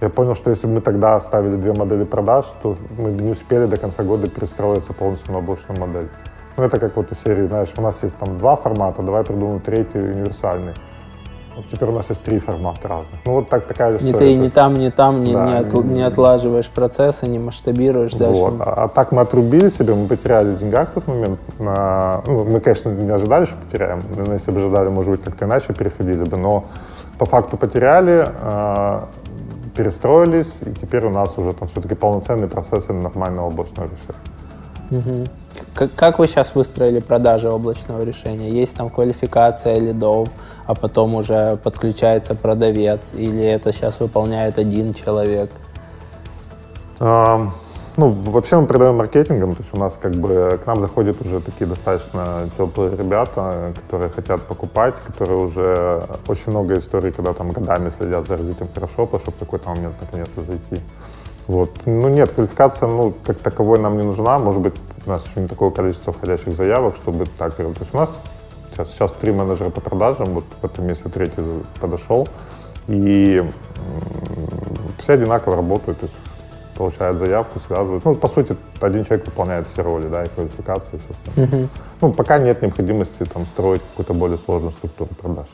я понял, что если бы мы тогда оставили две модели продаж, то мы бы не успели до конца года перестроиться полностью на облачную модель. Ну, это как вот из серии, знаешь, у нас есть там два формата, давай придумаем третий универсальный. Вот теперь у нас есть три формата разных. Ну вот так такая же история. И ты ни там, ни там не, да, не, от, не отлаживаешь процессы, не масштабируешь вот. А, а так мы отрубили себе, мы потеряли в деньгах в тот момент. На, ну, мы, конечно, не ожидали, что потеряем. Но если бы ожидали, может быть, как-то иначе переходили бы. Но по факту потеряли, э, перестроились, и теперь у нас уже там все-таки полноценные процессы нормального облачного решения. Угу. Как, как вы сейчас выстроили продажи облачного решения? Есть там квалификация лидов, а потом уже подключается продавец, или это сейчас выполняет один человек? А, ну, вообще мы продаем маркетингом, то есть у нас как бы к нам заходят уже такие достаточно теплые ребята, которые хотят покупать, которые уже очень много историй, когда там годами следят за развитием хорошо, чтобы какой-то момент наконец-то зайти. Вот. Ну нет, квалификация, ну, как таковой нам не нужна. Может быть, у нас еще не такое количество входящих заявок, чтобы так... То есть у нас сейчас, сейчас три менеджера по продажам, вот в этом месяце третий подошел, и все одинаково работают, то есть получают заявку, связывают. Ну, по сути, один человек выполняет все роли, да, и квалификации, и все остальное. Uh-huh. Ну, пока нет необходимости там строить какую-то более сложную структуру продаж.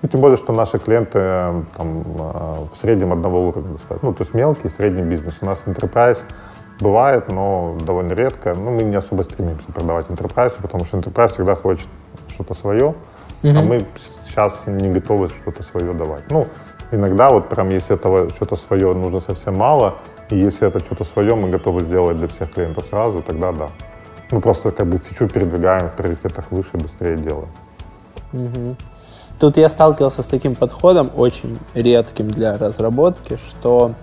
Ну, тем более, что наши клиенты там, э, в среднем одного уровня достаточно. Ну, то есть мелкий, средний бизнес. У нас enterprise бывает, но довольно редко. Ну, мы не особо стремимся продавать enterprise, потому что enterprise всегда хочет что-то свое, mm-hmm. а мы сейчас не готовы что-то свое давать. Ну, иногда вот прям если этого что-то свое нужно совсем мало, и если это что-то свое мы готовы сделать для всех клиентов сразу, тогда да. Мы просто как бы фичу передвигаем в приоритетах выше, быстрее делаем. Mm-hmm. Тут я сталкивался с таким подходом, очень редким для разработки, что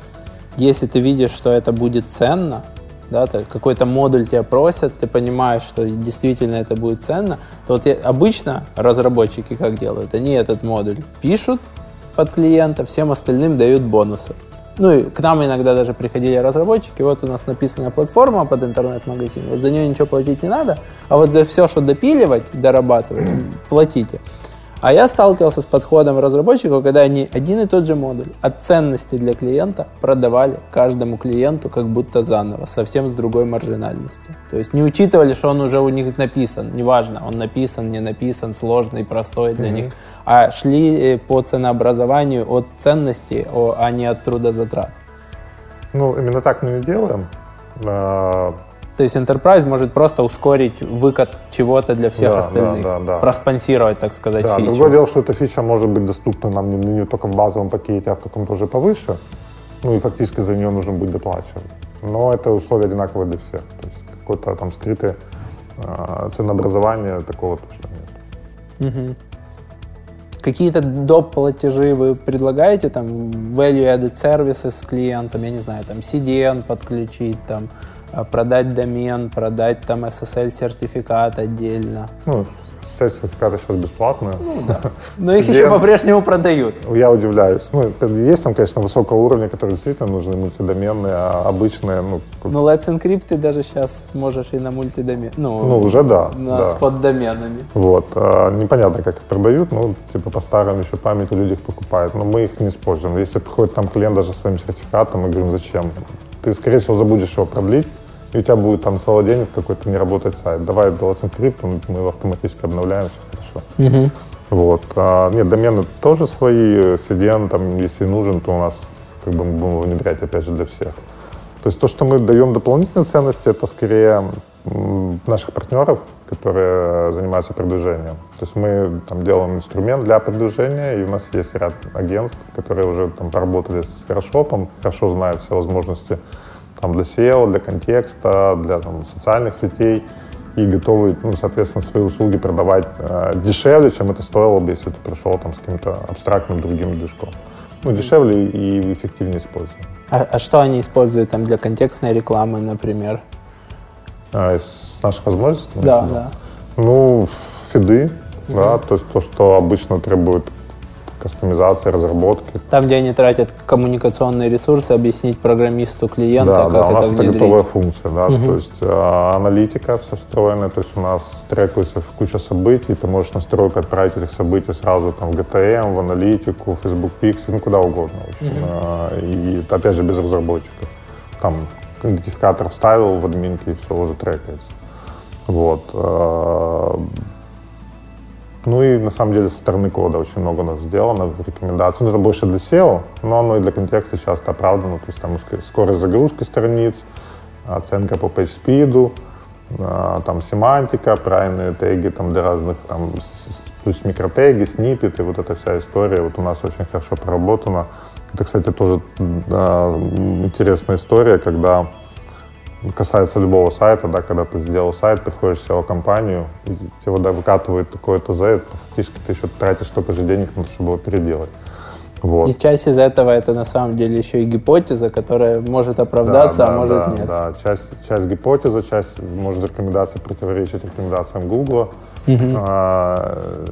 если ты видишь, что это будет ценно, да, какой-то модуль тебя просят, ты понимаешь, что действительно это будет ценно, то вот обычно разработчики как делают? Они этот модуль пишут под клиента, всем остальным дают бонусы. Ну и к нам иногда даже приходили разработчики, вот у нас написана платформа под интернет-магазин, вот за нее ничего платить не надо, а вот за все, что допиливать, дорабатывать, платите. А я сталкивался с подходом разработчиков, когда они один и тот же модуль от ценности для клиента продавали каждому клиенту как будто заново, совсем с другой маржинальностью. То есть не учитывали, что он уже у них написан, неважно, он написан, не написан, сложный, простой для mm-hmm. них, а шли э, по ценообразованию от ценности, а не от трудозатрат. Ну, именно так мы не делаем. То есть Enterprise может просто ускорить выкат чего-то для всех да, остальных, да, да, да. проспонсировать, так сказать, да, фичу. Другое дело, что эта фича может быть доступна нам не, не только в базовом пакете, а в каком-то уже повыше. Ну и фактически за нее нужно будет доплачивать. Но это условия одинаковые для всех. То есть какое-то там скрытое э, ценообразование такого точно нет. Угу. Какие-то доп. платежи вы предлагаете, там, value-added services с клиентом, я не знаю, там, CDN подключить, там, продать домен, продать там SSL сертификат отдельно. Ну, сертификаты сейчас бесплатные. Ну, да. Но их еще по-прежнему продают. Я удивляюсь. Ну, есть там, конечно, высокого уровня, которые действительно нужны, мультидоменные, а обычные, ну... Ну, Let's Encrypt ты даже сейчас можешь и на мультидомен. Ну, ну уже да. На, да. С поддоменами. Вот. А, непонятно, как их продают, ну, типа по старым еще памяти люди их покупают, но мы их не используем. Если приходит там клиент даже с своим сертификатом, мы говорим, зачем? Ты, скорее всего, забудешь его продлить, и у тебя будет там целый день какой-то не работать сайт. Давай Let's Encrypt, мы его автоматически обновляем, все хорошо. Угу. Вот. А, нет, домены тоже свои, CDN, там, если нужен, то у нас как бы мы будем внедрять, опять же, для всех. То есть то, что мы даем дополнительные ценности, это скорее наших партнеров, которые занимаются продвижением. То есть мы там делаем инструмент для продвижения, и у нас есть ряд агентств, которые уже там поработали с Хорошопом, хорошо знают все возможности там, для SEO, для контекста, для там, социальных сетей и готовы, ну, соответственно, свои услуги продавать э, дешевле, чем это стоило бы, если ты пришел там с каким-то абстрактным другим движком. Ну, дешевле и эффективнее использовать. А, а что они используют там для контекстной рекламы, например? А, из наших возможностей? Да, да. Ну, фиды, угу. да, то есть то, что обычно требует кастомизации, разработки. Там, где они тратят коммуникационные ресурсы, объяснить программисту клиента, да, как да, это у нас внедрить. это готовая функция, да, угу. то есть а, аналитика все встроена, то есть у нас трекается куча событий, ты можешь настройку отправить этих событий сразу там в GTM, в аналитику, в Facebook Pixel, ну куда угодно, в общем, угу. а, и опять же без разработчиков. Там идентификатор вставил в админке и все уже трекается. Вот. А, ну и на самом деле со стороны кода очень много у нас сделано в рекомендации. Ну это больше для SEO, но оно и для контекста часто оправдано. То есть там скорость загрузки страниц, оценка по PageSpeed, а, там семантика, правильные теги там для разных там плюс микротеги, сниппеты, вот эта вся история вот у нас очень хорошо проработана. Это, кстати, тоже да, интересная история, когда касается любого сайта, да, когда ты сделал сайт, приходишь в SEO-компанию, и тебе да, выкатывают такое ТЗ, то фактически ты еще тратишь столько же денег на то, чтобы его переделать. Вот. И часть из этого это на самом деле еще и гипотеза, которая может оправдаться, да, а может да, нет. Да, часть, часть гипотезы, часть может рекомендации противоречить рекомендациям Гугла. Угу. А,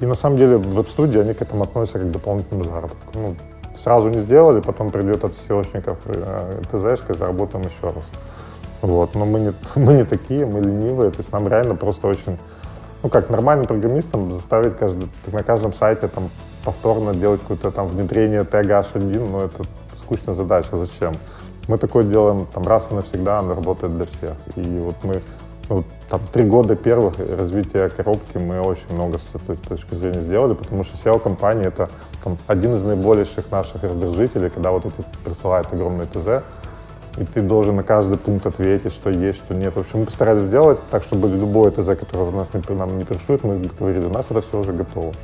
и на самом деле веб-студии они к этому относятся как к дополнительному заработку. Ну, сразу не сделали, потом придет от SEOшников э, ТЗшка, заработаем еще раз. Вот. Но мы не, мы не такие, мы ленивые, то есть нам реально просто очень, ну как нормальным программистам заставить каждый, на каждом сайте там повторно делать какое-то там внедрение тега H1, ну это скучная задача, зачем? Мы такое делаем там раз и навсегда, оно работает для всех. И вот мы ну, там, три года первых развития коробки мы очень много с этой точки зрения сделали, потому что SEO-компания — это там, один из наиболейших наших раздражителей, когда вот эти присылают огромные ТЗ, и ты должен на каждый пункт ответить, что есть, что нет. В общем, мы постарались сделать так, чтобы любое ТЗ, которое нас не, нам не пришлют, мы говорили, у нас это все уже готово.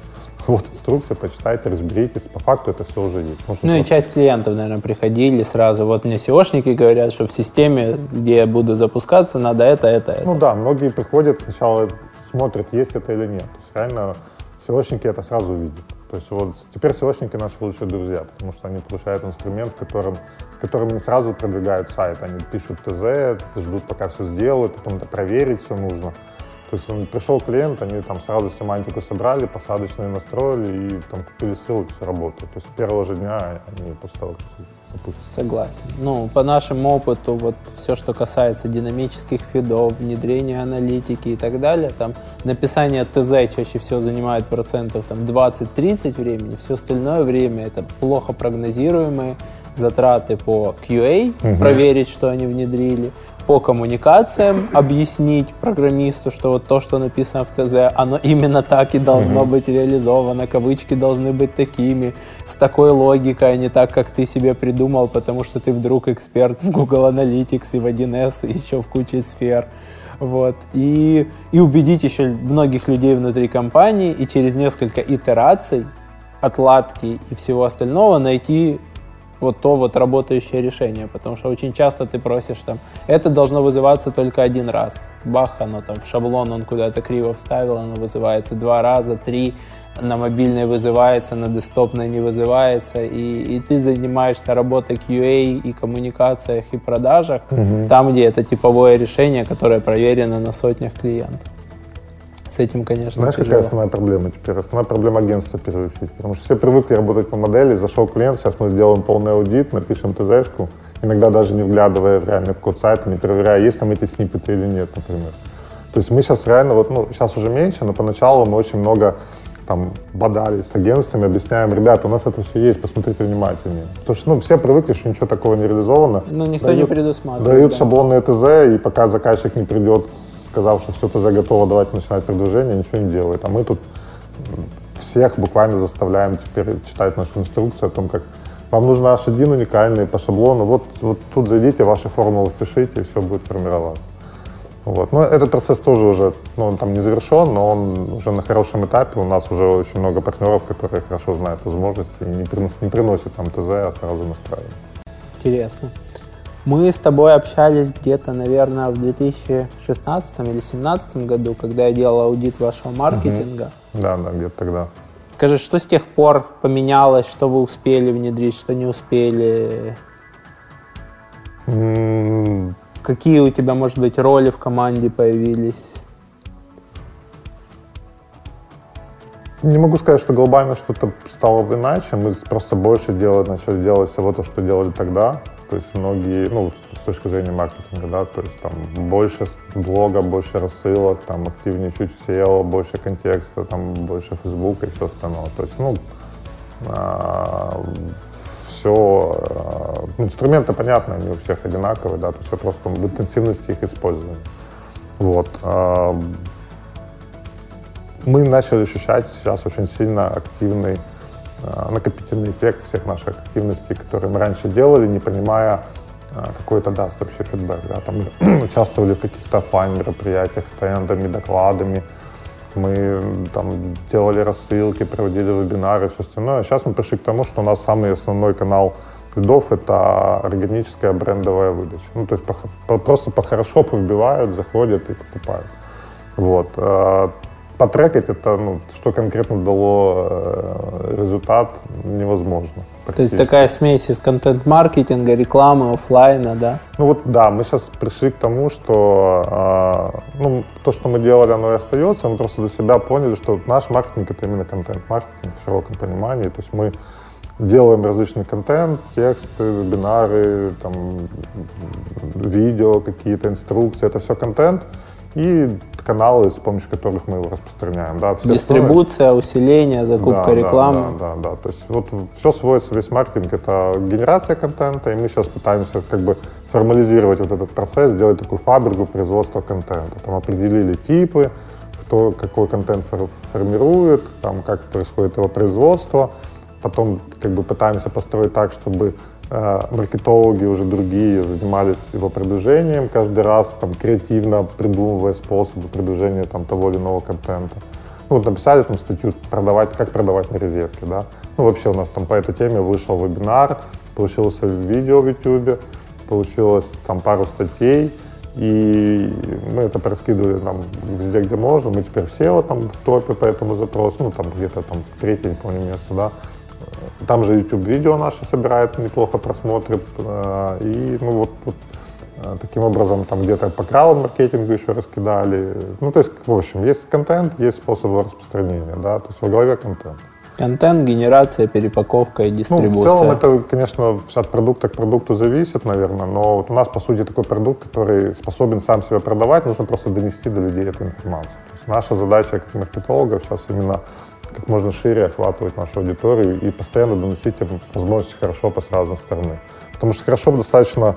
Вот инструкция, почитайте, разберитесь. По факту это все уже есть. Может, ну и часть клиентов, наверное, приходили сразу. Вот мне SEOшники говорят, что в системе, где я буду запускаться, надо это, это, это. Ну да, многие приходят, сначала смотрят, есть это или нет. То есть реально SEOшники это сразу видят. То есть вот теперь SEOшники наши лучшие друзья, потому что они получают инструмент, которым, с которым не сразу продвигают сайт. Они пишут ТЗ, ждут, пока все сделают, потом это проверить все нужно. То есть он пришел клиент, они там сразу семантику собрали, посадочные настроили и там купили ссылку, все работает. То есть с первого же дня они как запустятся. Согласен. Ну, по нашему опыту, вот все, что касается динамических фидов, внедрения аналитики и так далее, там написание ТЗ чаще всего занимает процентов там 20-30 времени, все остальное время это плохо прогнозируемые затраты по QA, угу. проверить, что они внедрили, по коммуникациям объяснить программисту, что вот то, что написано в ТЗ, оно именно так и должно mm-hmm. быть реализовано, кавычки должны быть такими, с такой логикой, а не так, как ты себе придумал, потому что ты вдруг эксперт в Google Analytics и в 1С, и еще в куче сфер. Вот. И, и убедить еще многих людей внутри компании, и через несколько итераций, отладки и всего остального найти вот то вот работающее решение, потому что очень часто ты просишь там, это должно вызываться только один раз. Бах, оно там в шаблон он куда-то криво вставил, оно вызывается два раза, три, на мобильной вызывается, на десктопной не вызывается, и, и ты занимаешься работой QA и коммуникациях и продажах, угу. там, где это типовое решение, которое проверено на сотнях клиентов. С этим, конечно, Знаешь, тяжело. какая основная проблема теперь? Основная проблема агентства переучить. Потому что все привыкли работать по модели, зашел клиент, сейчас мы сделаем полный аудит, напишем ТЗшку, иногда даже не вглядывая в реальный в код сайта, не проверяя, есть там эти сниппеты или нет, например. То есть мы сейчас реально, вот, ну, сейчас уже меньше, но поначалу мы очень много там бодались с агентствами, объясняем, ребята, у нас это все есть, посмотрите внимательнее. Потому что ну, все привыкли, что ничего такого не реализовано. Ну, никто не предусматривает. Дают да. шаблонные ТЗ, и пока заказчик не придет, сказав, что все ТЗ готово, давайте начинать предложение, ничего не делает. А мы тут всех буквально заставляем теперь читать нашу инструкцию о том, как вам нужно H1 уникальный по шаблону. Вот, вот тут зайдите, ваши формулы впишите, и все будет формироваться. Вот. Но этот процесс тоже уже, ну, он там не завершен, но он уже на хорошем этапе. У нас уже очень много партнеров, которые хорошо знают возможности и не, принос, не приносят там ТЗ, а сразу настраивают. Интересно. Мы с тобой общались где-то, наверное, в 2016 или 2017 году, когда я делал аудит вашего маркетинга. Да, да, где-то тогда. Скажи, что с тех пор поменялось, что вы успели внедрить, что не успели? Какие у тебя, может быть, роли в команде появились? Не могу сказать, что глобально что-то стало иначе. Мы просто больше делать, начали делать всего то, что делали тогда. То есть многие, ну, с точки зрения маркетинга, да, то есть там больше блога, больше рассылок, там активнее чуть SEO, больше контекста, там больше Фейсбука и все остальное. То есть, ну, все, ну, инструменты, понятно, они у всех одинаковые, да, то есть вопрос в том, в интенсивности их использования. Вот. а, мы начали ощущать сейчас очень сильно активный накопительный эффект всех наших активностей, которые мы раньше делали, не понимая, э, какой это даст вообще фидбэк. Да? Там, участвовали в каких-то офлайн мероприятиях, стендами, докладами, мы там делали рассылки, проводили вебинары, все остальное. Сейчас мы пришли к тому, что у нас самый основной канал лидов — это органическая брендовая выдача. Ну, то есть по- по- просто по хорошо вбивают, заходят и покупают. Вот. Потрекать это, ну, что конкретно дало э, результат, невозможно. То есть такая смесь из контент-маркетинга, рекламы, оффлайна, да? Ну вот да, мы сейчас пришли к тому, что э, ну, то, что мы делали, оно и остается. Мы просто для себя поняли, что наш маркетинг это именно контент-маркетинг в широком понимании. То есть мы делаем различный контент, тексты, вебинары, там, видео, какие-то инструкции. Это все контент. И каналы, с помощью которых мы его распространяем. Да, Дистрибуция, усиление, закупка да, рекламы. Да, да, да. То есть вот все сводится, весь маркетинг — это генерация контента, и мы сейчас пытаемся как бы формализировать вот этот процесс, сделать такую фабрику производства контента. Там определили типы, кто какой контент фор- формирует, там, как происходит его производство. Потом как бы пытаемся построить так, чтобы маркетологи уже другие занимались его продвижением каждый раз, там, креативно придумывая способы продвижения там, того или иного контента. Ну, вот написали там статью продавать, как продавать на розетке, да. Ну, вообще у нас там по этой теме вышел вебинар, получился видео в YouTube, получилось там пару статей, и мы это проскидывали там везде, где можно. Мы теперь в SEO там в топе по этому запросу, ну, там где-то там третье, не помню, место, да. Там же YouTube видео наши собирает неплохо просмотрит. э, И ну вот, вот э, таким образом там где-то по крауд-маркетингу еще раскидали. Ну, то есть, в общем, есть контент, есть способы распространения, да, то есть во главе контент. Контент, генерация, перепаковка и Ну, дистрибуция. в целом это, конечно, от продукта к продукту зависит, наверное, но вот у нас, по сути, такой продукт, который способен сам себя продавать, нужно просто донести до людей эту информацию. То есть наша задача как маркетологов сейчас именно как можно шире охватывать нашу аудиторию и постоянно доносить им возможности хорошо по с разной стороны. Потому что хорошо достаточно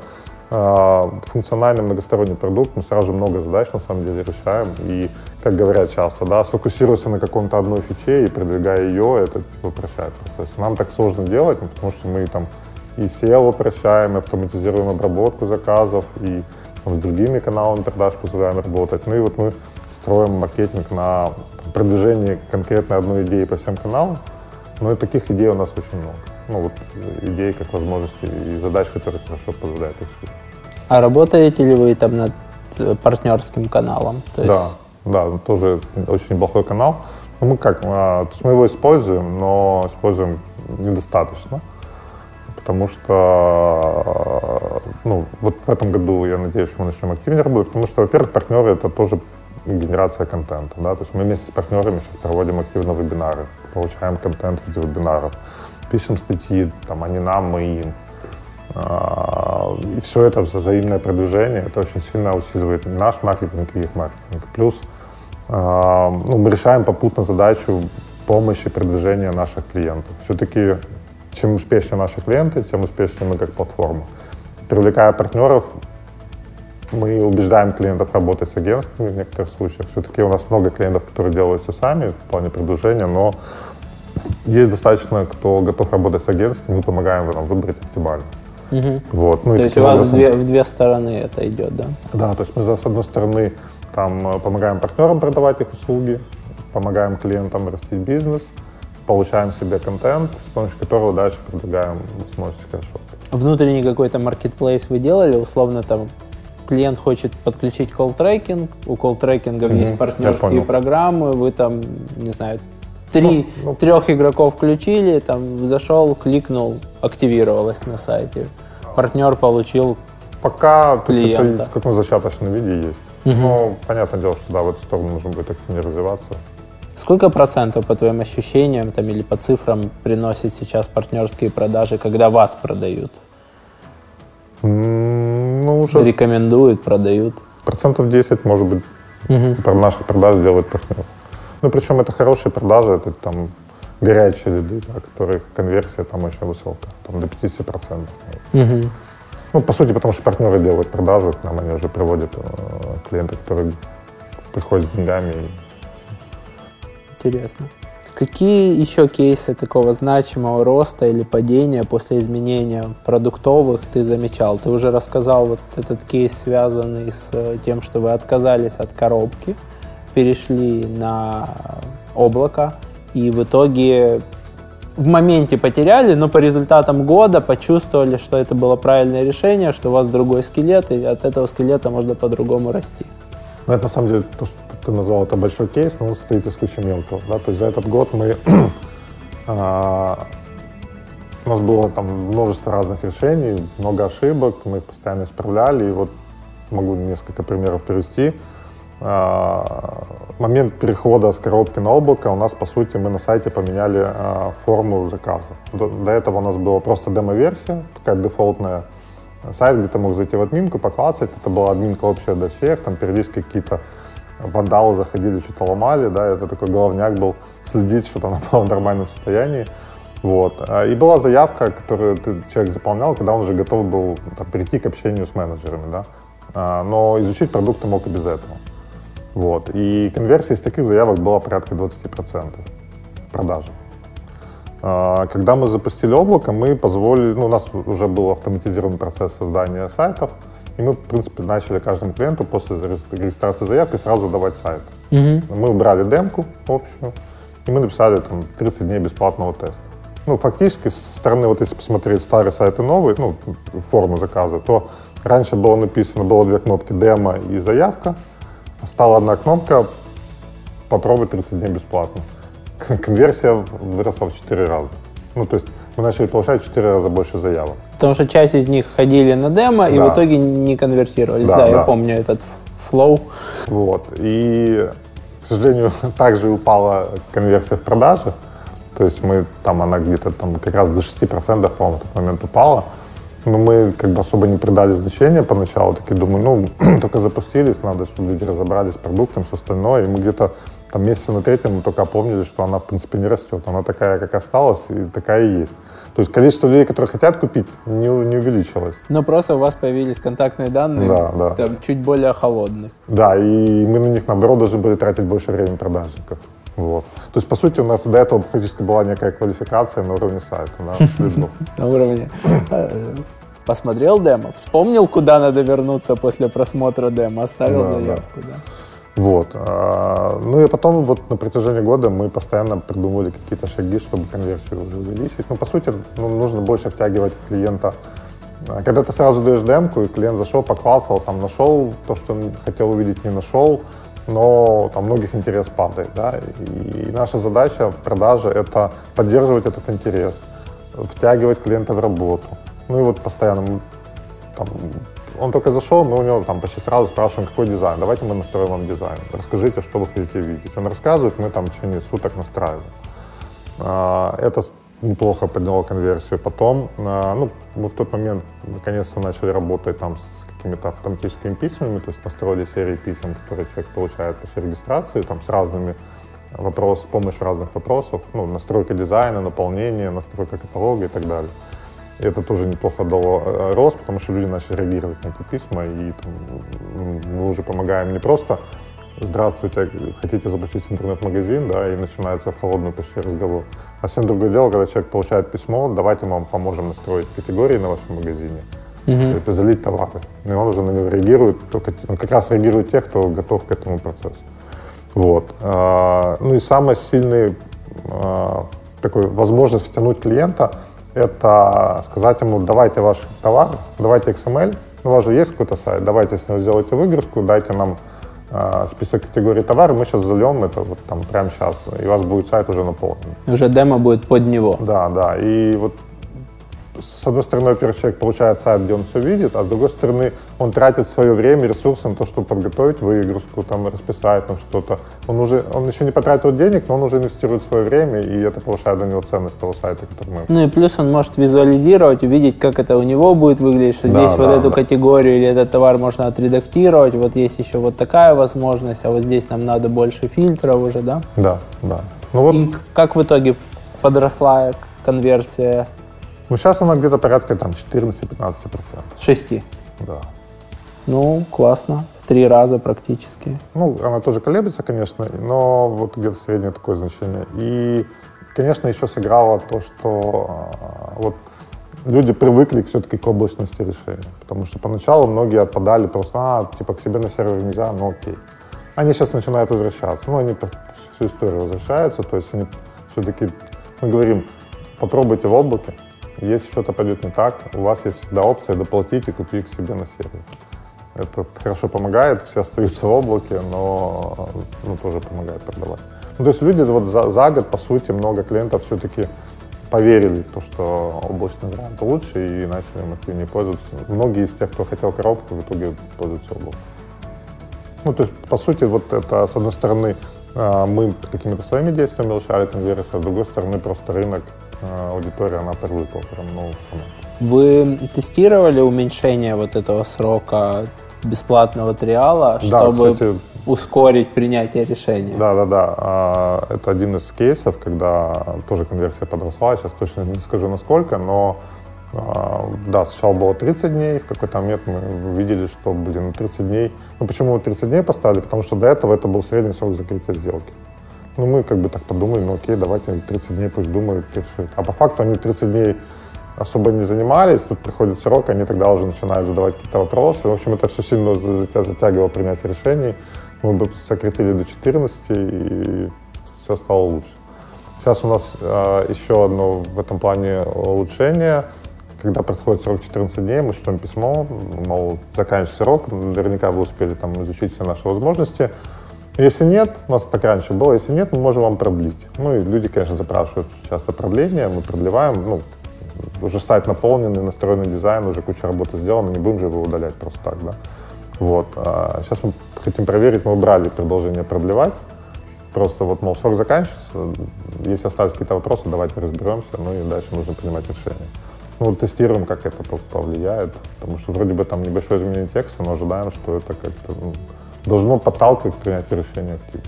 э, функциональный многосторонний продукт, мы сразу много задач на самом деле решаем. И, как говорят часто, да, сфокусируйся на каком-то одной фиче и продвигая ее, это типа, упрощает процесс. Нам так сложно делать, ну, потому что мы там и SEO упрощаем, и автоматизируем обработку заказов, и там, с другими каналами продаж позволяем работать. Ну и вот мы строим маркетинг на там, продвижении конкретно одной идеи по всем каналам. Но и таких идей у нас очень много. Ну вот э, идей как возможностей и задач, которые хорошо позволяют решить. А работаете ли вы там над э, партнерским каналом? То Да, да, тоже очень неплохой канал. Ну, мы как, а, то есть мы его используем, но используем недостаточно. Потому что, ну, вот в этом году, я надеюсь, что мы начнем активнее работать, потому что, во-первых, партнеры это тоже генерация контента. Да? То есть мы вместе с партнерами сейчас проводим активно вебинары, получаем контент в виде вебинаров, пишем статьи, там, они нам, мы им. А, и все это взаимное продвижение, это очень сильно усиливает наш маркетинг и их маркетинг. Плюс а, ну, мы решаем попутно задачу помощи продвижения наших клиентов. Все-таки чем успешнее наши клиенты, тем успешнее мы как платформа. Привлекая партнеров, мы убеждаем клиентов работать с агентствами в некоторых случаях. Все-таки у нас много клиентов, которые делают все сами в плане продвижения, но есть достаточно, кто готов работать с агентством, мы помогаем вам выбрать оптимально. Угу. Вот. Ну, то есть у вас образом... в, две, в две стороны это идет, да? Да, то есть мы, с одной стороны, там, э, помогаем партнерам продавать их услуги, помогаем клиентам растить бизнес, получаем себе контент, с помощью которого дальше продвигаем возможности хорошо. Внутренний какой-то маркетплейс вы делали, условно там клиент хочет подключить колл-трекинг, у колл-трекингов mm-hmm. есть партнерские программы, вы там, не знаю, три, ну, ну, трех игроков включили, там зашел, кликнул, активировалось на сайте. Партнер получил Пока клиента. то есть это в каком зачаточном виде есть. Угу. Но понятное дело, что да, в эту сторону нужно будет активнее развиваться. Сколько процентов, по твоим ощущениям там, или по цифрам, приносит сейчас партнерские продажи, когда вас продают? Ну, уже... Рекомендуют, продают? Процентов 10, может быть, угу. про наших продаж делает партнер. Ну, причем это хорошие продажи, это там горячие лиды, да, которых конверсия там очень высокая, там до 50%. Угу. Ну, по сути, потому что партнеры делают продажу, к нам они уже приводят э, клиента, которые приходят с деньгами. Интересно. Какие еще кейсы такого значимого роста или падения после изменения продуктовых ты замечал? Ты уже рассказал вот этот кейс, связанный с э, тем, что вы отказались от коробки, перешли на облако, и в итоге в моменте потеряли, но по результатам года почувствовали, что это было правильное решение, что у вас другой скелет, и от этого скелета можно по-другому расти. Ну, это на самом деле то, что ты назвал, это большой кейс, но он состоит из кучи мелкого. Да? То есть за этот год мы а, у нас было там множество разных решений, много ошибок, мы их постоянно исправляли. И вот могу несколько примеров привести. А, момент перехода с коробки на облако у нас, по сути, мы на сайте поменяли а, форму заказа. До, до этого у нас была просто демо-версия, такая дефолтная сайт, где ты мог зайти в админку, поклацать. Это была админка общая для всех, там периодически какие-то вандалы заходили, что-то ломали, да, это такой головняк был, следить, чтобы она была в нормальном состоянии. Вот. А, и была заявка, которую человек заполнял, когда он уже готов был там, перейти к общению с менеджерами, да. Но изучить продукты мог и без этого. Вот. И конверсия из таких заявок была порядка 20% в продаже. А, когда мы запустили облако, мы позволили, ну, у нас уже был автоматизированный процесс создания сайтов, и мы, в принципе, начали каждому клиенту после регистрации заявки сразу давать сайт. Угу. Мы убрали демку общую, и мы написали там 30 дней бесплатного теста. Ну, фактически, со стороны, вот если посмотреть старые сайты новые, ну, форму заказа, то раньше было написано, было две кнопки демо и заявка, Стала одна кнопка «Попробуй 30 дней бесплатно». Конверсия выросла в 4 раза. Ну, то есть мы начали получать в 4 раза больше заявок. Потому что часть из них ходили на демо да. и в итоге не конвертировались. Да, да, да, я помню этот флоу. Вот. И, к сожалению, также упала конверсия в продаже. То есть мы там, она где-то там как раз до 6%, по-моему, в тот момент упала. Но мы как бы особо не придали значения поначалу. Такие думаю, ну, только запустились, надо, чтобы люди разобрались с продуктом, все остальное. И мы где-то там месяца на третьем мы только опомнили, что она, в принципе, не растет. Она такая, как осталась, и такая и есть. То есть количество людей, которые хотят купить, не, не увеличилось. Но просто у вас появились контактные данные, да, да. Там, чуть более холодных. Да, и мы на них, наоборот, должны были тратить больше времени продажников. Вот. То есть, по сути, у нас до этого фактически была некая квалификация на уровне сайта. На уровне. Э, посмотрел демо, вспомнил, куда надо вернуться после просмотра демо, оставил заявку. Да. Вот. А, ну и потом вот на протяжении года мы постоянно придумывали какие-то шаги, чтобы конверсию уже увеличить. Ну, по сути, ну, нужно больше втягивать клиента. А, когда ты сразу даешь демку, и клиент зашел, поклассал, там нашел то, что он хотел увидеть, не нашел, но там многих интерес падает. Да? И наша задача в продаже — это поддерживать этот интерес, втягивать клиента в работу. Ну и вот постоянно там он только зашел, мы у него там почти сразу спрашиваем, какой дизайн. Давайте мы настроим вам дизайн. Расскажите, что вы хотите видеть. Он рассказывает, мы там в течение суток настраиваем. А, это неплохо подняло конверсию. Потом, а, ну, мы в тот момент наконец-то начали работать там с какими-то автоматическими письмами, то есть настроили серии писем, которые человек получает после регистрации, там с разными вопрос, помощь в разных вопросах, ну, настройка дизайна, наполнение, настройка каталога и так далее. И это тоже неплохо дало э, рост, потому что люди начали реагировать на эти письма, и там, мы уже помогаем не просто «Здравствуйте, хотите запустить интернет-магазин?» да, и начинается в холодную почти разговор. А совсем другое дело, когда человек получает письмо, давайте мы вам поможем настроить категории на вашем магазине, mm-hmm. залить товары. И он уже на него реагирует, только, он как раз реагирует те, кто готов к этому процессу. Вот. А, ну и самый сильный а, такой возможность втянуть клиента – это сказать ему, давайте ваш товар, давайте XML, у вас же есть какой-то сайт, давайте с него сделайте выгрузку, дайте нам список категорий товара, мы сейчас зальем это вот там прямо сейчас, и у вас будет сайт уже наполнен. Уже демо будет под него. Да, да, и вот с одной стороны, во-первых, человек получает сайт, где он все видит, а с другой стороны, он тратит свое время, ресурсы на то, чтобы подготовить выгрузку, там, расписать там что-то. Он уже, он еще не потратил денег, но он уже инвестирует свое время, и это повышает для него ценность того сайта, который мы... Ну и плюс он может визуализировать, увидеть, как это у него будет выглядеть, что да, здесь да, вот эту да. категорию или этот товар можно отредактировать, вот есть еще вот такая возможность, а вот здесь нам надо больше фильтров уже, да? Да, да. Ну, вот... И как в итоге подросла конверсия ну, сейчас она где-то порядка там 14-15%. 6? Да. Ну, классно. В три раза практически. Ну, она тоже колеблется, конечно, но вот где-то среднее такое значение. И, конечно, еще сыграло то, что а, вот люди привыкли все-таки к облачности решений. Потому что поначалу многие отпадали просто, а, типа, к себе на сервер нельзя, ну окей. Они сейчас начинают возвращаться. Ну, они всю историю возвращаются, то есть они все-таки, мы говорим, попробуйте в облаке, если что-то пойдет не так, у вас есть всегда опция доплатить и купить к себе на сервер. Это хорошо помогает, все остаются в облаке, но ну, тоже помогает продавать. Ну, то есть люди вот за, за год, по сути, много клиентов все-таки поверили в то, что облачный вариант лучше и начали им активнее пользоваться. Многие из тех, кто хотел коробку, в итоге пользуются облаком. Ну, то есть, по сути, вот это, с одной стороны, а, мы какими-то своими действиями улучшали конверсию, а с другой стороны, просто рынок аудитория, она привыкла прям формату. Вы тестировали уменьшение вот этого срока бесплатного триала, да, чтобы кстати, ускорить принятие решения? Да, да, да. А, это один из кейсов, когда тоже конверсия подросла. Сейчас точно не скажу насколько, но а, да, сначала было 30 дней, в какой-то момент мы увидели, что, блин, 30 дней. Ну почему 30 дней поставили? Потому что до этого это был средний срок закрытия сделки. Ну, мы как бы так подумали, ну окей, давайте 30 дней пусть думают, решают. А по факту они 30 дней особо не занимались, тут приходит срок, они тогда уже начинают задавать какие-то вопросы. В общем, это все сильно затягивало принятие решений. Мы бы сократили до 14, и все стало лучше. Сейчас у нас э, еще одно в этом плане улучшение. Когда происходит срок 14 дней, мы шлем письмо, мол, заканчивается срок, наверняка вы успели там изучить все наши возможности. Если нет, у нас так раньше было, если нет, мы можем вам продлить. Ну и люди, конечно, запрашивают часто продление, мы продлеваем, ну, уже сайт наполненный, настроенный дизайн, уже куча работы сделана, не будем же его удалять просто так, да. Вот. А сейчас мы хотим проверить, мы убрали предложение продлевать, просто вот, мол, срок заканчивается, если остались какие-то вопросы, давайте разберемся, ну и дальше нужно принимать решение. Ну, тестируем, как это повлияет, потому что вроде бы там небольшое изменение текста, но ожидаем, что это как-то ну, должно подталкивать к принятию решения активно.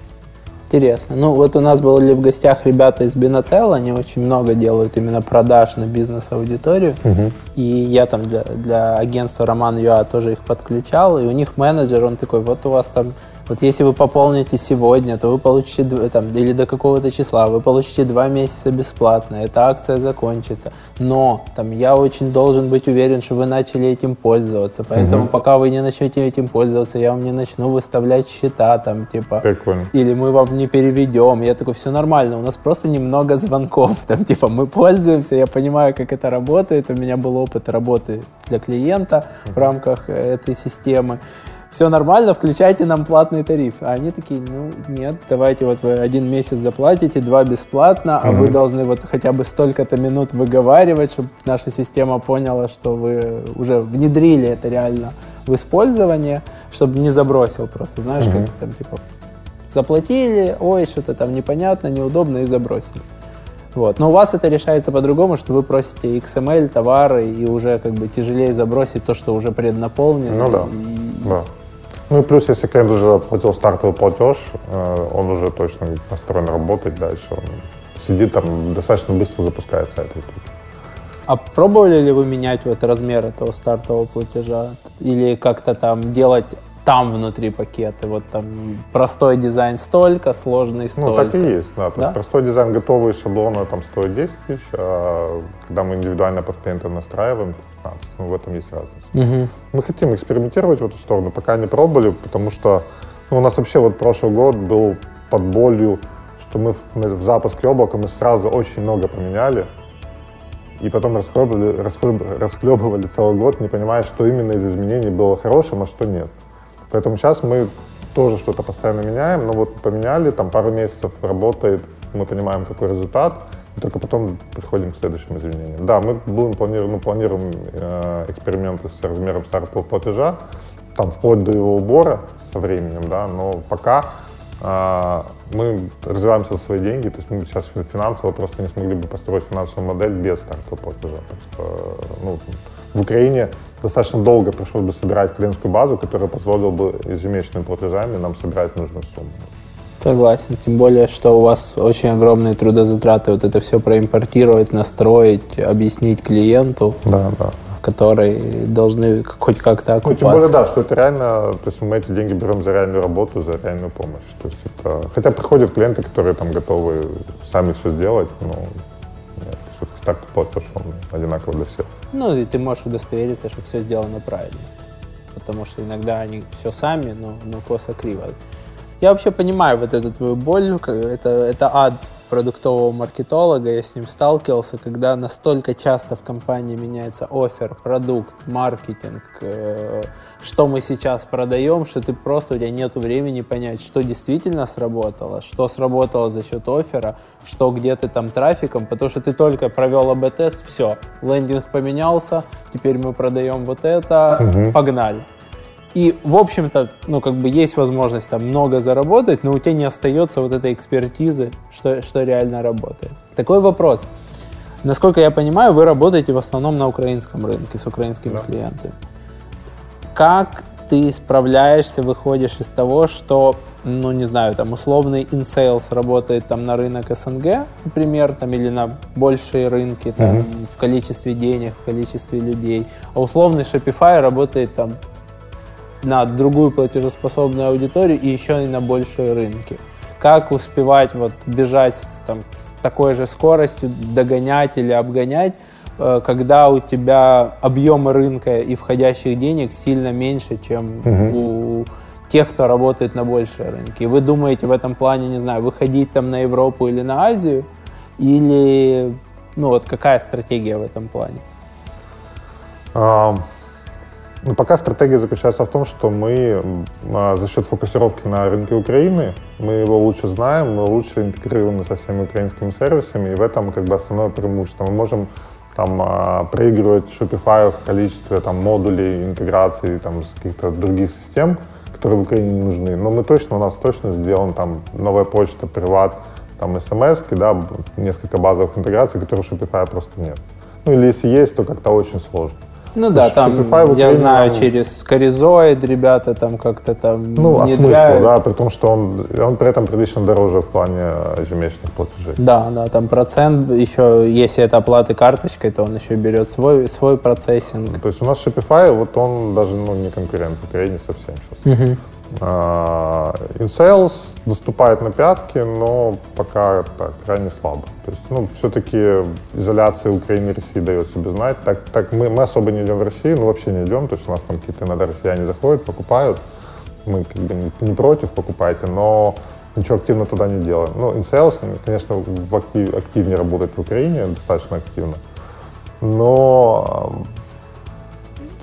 Интересно. Ну, вот у нас были в гостях ребята из Binatel, они очень много делают именно продаж на бизнес-аудиторию. Угу. И я там для, для агентства Роман Юа тоже их подключал, и у них менеджер, он такой, вот у вас там вот если вы пополните сегодня, то вы получите, там, или до какого-то числа, вы получите два месяца бесплатно, эта акция закончится. Но там, я очень должен быть уверен, что вы начали этим пользоваться, поэтому угу. пока вы не начнете этим пользоваться, я вам не начну выставлять счета, там, типа, Прикольно. или мы вам не переведем. Я такой, все нормально, у нас просто немного звонков, там, типа, мы пользуемся, я понимаю, как это работает, у меня был опыт работы для клиента в рамках этой системы все нормально, включайте нам платный тариф. А они такие, ну нет, давайте вот вы один месяц заплатите, два бесплатно, а вы должны вот хотя бы столько-то минут выговаривать, чтобы наша система поняла, что вы уже внедрили это реально в использование, чтобы не забросил просто, знаешь, как там типа заплатили, ой, что-то там непонятно, неудобно и забросили. Вот. Но у вас это решается по-другому, что вы просите XML, товары, и уже как бы тяжелее забросить то, что уже преднаполнено. Ну да, и... да. Ну плюс, если клиент уже оплатил стартовый платеж, э, он уже точно настроен работать дальше. Он сидит там, достаточно быстро запускает сайт. А пробовали ли вы менять вот размер этого стартового платежа? Или как-то там делать там внутри пакеты. Вот там простой дизайн столько, сложный столько. Ну, так и есть, да. да? простой дизайн готовый шаблона там стоит 10 тысяч, а когда мы индивидуально под клиента настраиваем, 15. Ну, в этом есть разница. Угу. Мы хотим экспериментировать в эту сторону, пока не пробовали, потому что ну, у нас вообще вот прошлый год был под болью, что мы в, в запуске облака мы сразу очень много поменяли, и потом расхлебывали, расхлебывали целый год, не понимая, что именно из изменений было хорошим, а что нет. Поэтому сейчас мы тоже что-то постоянно меняем, но вот поменяли, там пару месяцев работает, мы понимаем, какой результат, и только потом приходим к следующим изменениям. Да, мы будем планируем, ну, планируем э, эксперименты с размером стартового платежа, там вплоть до его убора со временем, да, но пока э, мы развиваемся за свои деньги, то есть мы сейчас финансово просто не смогли бы построить финансовую модель без стартового платежа. Так что, ну, в Украине достаточно долго пришлось бы собирать клиентскую базу, которая позволила бы ежемесячными платежами нам собирать нужную сумму. Согласен. Тем более, что у вас очень огромные трудозатраты вот это все проимпортировать, настроить, объяснить клиенту. Да, да которые должны хоть как-то окупаться. Ну, тем более, да, что это реально, то есть мы эти деньги берем за реальную работу, за реальную помощь. То есть это, хотя приходят клиенты, которые там готовы сами все сделать, но нет, все-таки стартап платеж, он одинаковый для всех. Ну, и ты можешь удостовериться, что все сделано правильно. Потому что иногда они все сами, но, но косо-криво. Я вообще понимаю вот эту твою боль, это, это ад продуктового маркетолога, я с ним сталкивался, когда настолько часто в компании меняется офер, продукт, маркетинг, э, что мы сейчас продаем, что ты просто, у тебя нет времени понять, что действительно сработало, что сработало за счет оффера, что где ты там трафиком, потому что ты только провел АБ-тест, все, лендинг поменялся, теперь мы продаем вот это, угу. погнали. И, в общем-то, ну, как бы есть возможность там много заработать, но у тебя не остается вот этой экспертизы, что, что реально работает. Такой вопрос. Насколько я понимаю, вы работаете в основном на украинском рынке с украинскими да. клиентами. Как ты справляешься, выходишь из того, что, ну, не знаю, там, условный InSales работает там на рынок СНГ, например, там, или на большие рынки, там, mm-hmm. в количестве денег, в количестве людей, а условный Shopify работает там на другую платежеспособную аудиторию и еще и на большие рынки. Как успевать вот бежать там, с такой же скоростью, догонять или обгонять, э, когда у тебя объемы рынка и входящих денег сильно меньше, чем угу. у тех, кто работает на большие рынки. И вы думаете в этом плане, не знаю, выходить там на Европу или на Азию, или ну вот какая стратегия в этом плане? Um ну, пока стратегия заключается в том, что мы а, за счет фокусировки на рынке Украины, мы его лучше знаем, мы лучше интегрированы со всеми украинскими сервисами, и в этом как бы основное преимущество. Мы можем там а, проигрывать Shopify в количестве там модулей интеграции там с каких-то других систем, которые в Украине не нужны. Но мы точно, у нас точно сделан там новая почта, приват, там смс, да, несколько базовых интеграций, которых у Shopify просто нет. Ну или если есть, то как-то очень сложно. Ну да, там, я знаю, через Коризоид ребята там как-то там Ну, а смысл, да, при том, что он, он при этом прилично дороже в плане ежемесячных платежей. Да, да, там процент еще, если это оплаты карточкой, то он еще берет свой, свой процессинг. То есть у нас Shopify, вот он даже ну, не конкурент в Украине совсем сейчас. Угу. InSales доступает на пятки, но пока так, крайне слабо. То есть, ну, все-таки изоляция Украины и России дает себе знать. Так, так мы, мы особо не идем в Россию, ну, вообще не идем. То есть у нас там какие-то иногда россияне заходят, покупают. Мы как бы не, не против, покупайте, но ничего активно туда не делаем. Ну, InSales, конечно, в актив, активнее работает в Украине, достаточно активно. Но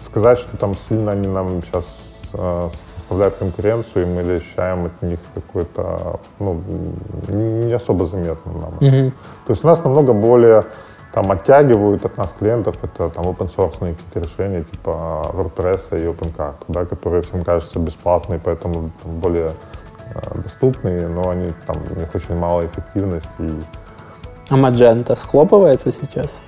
сказать, что там сильно они нам сейчас э, составляют конкуренцию, и мы ощущаем от них какой-то, ну, не особо заметно нам. Mm-hmm. То есть у нас намного более там оттягивают от нас клиентов, это там open source какие-то решения, типа WordPress и OpenCart, да, которые всем кажутся бесплатные, поэтому там, более э, доступные, но они там, у них очень мало эффективности. И... А Magento схлопывается сейчас?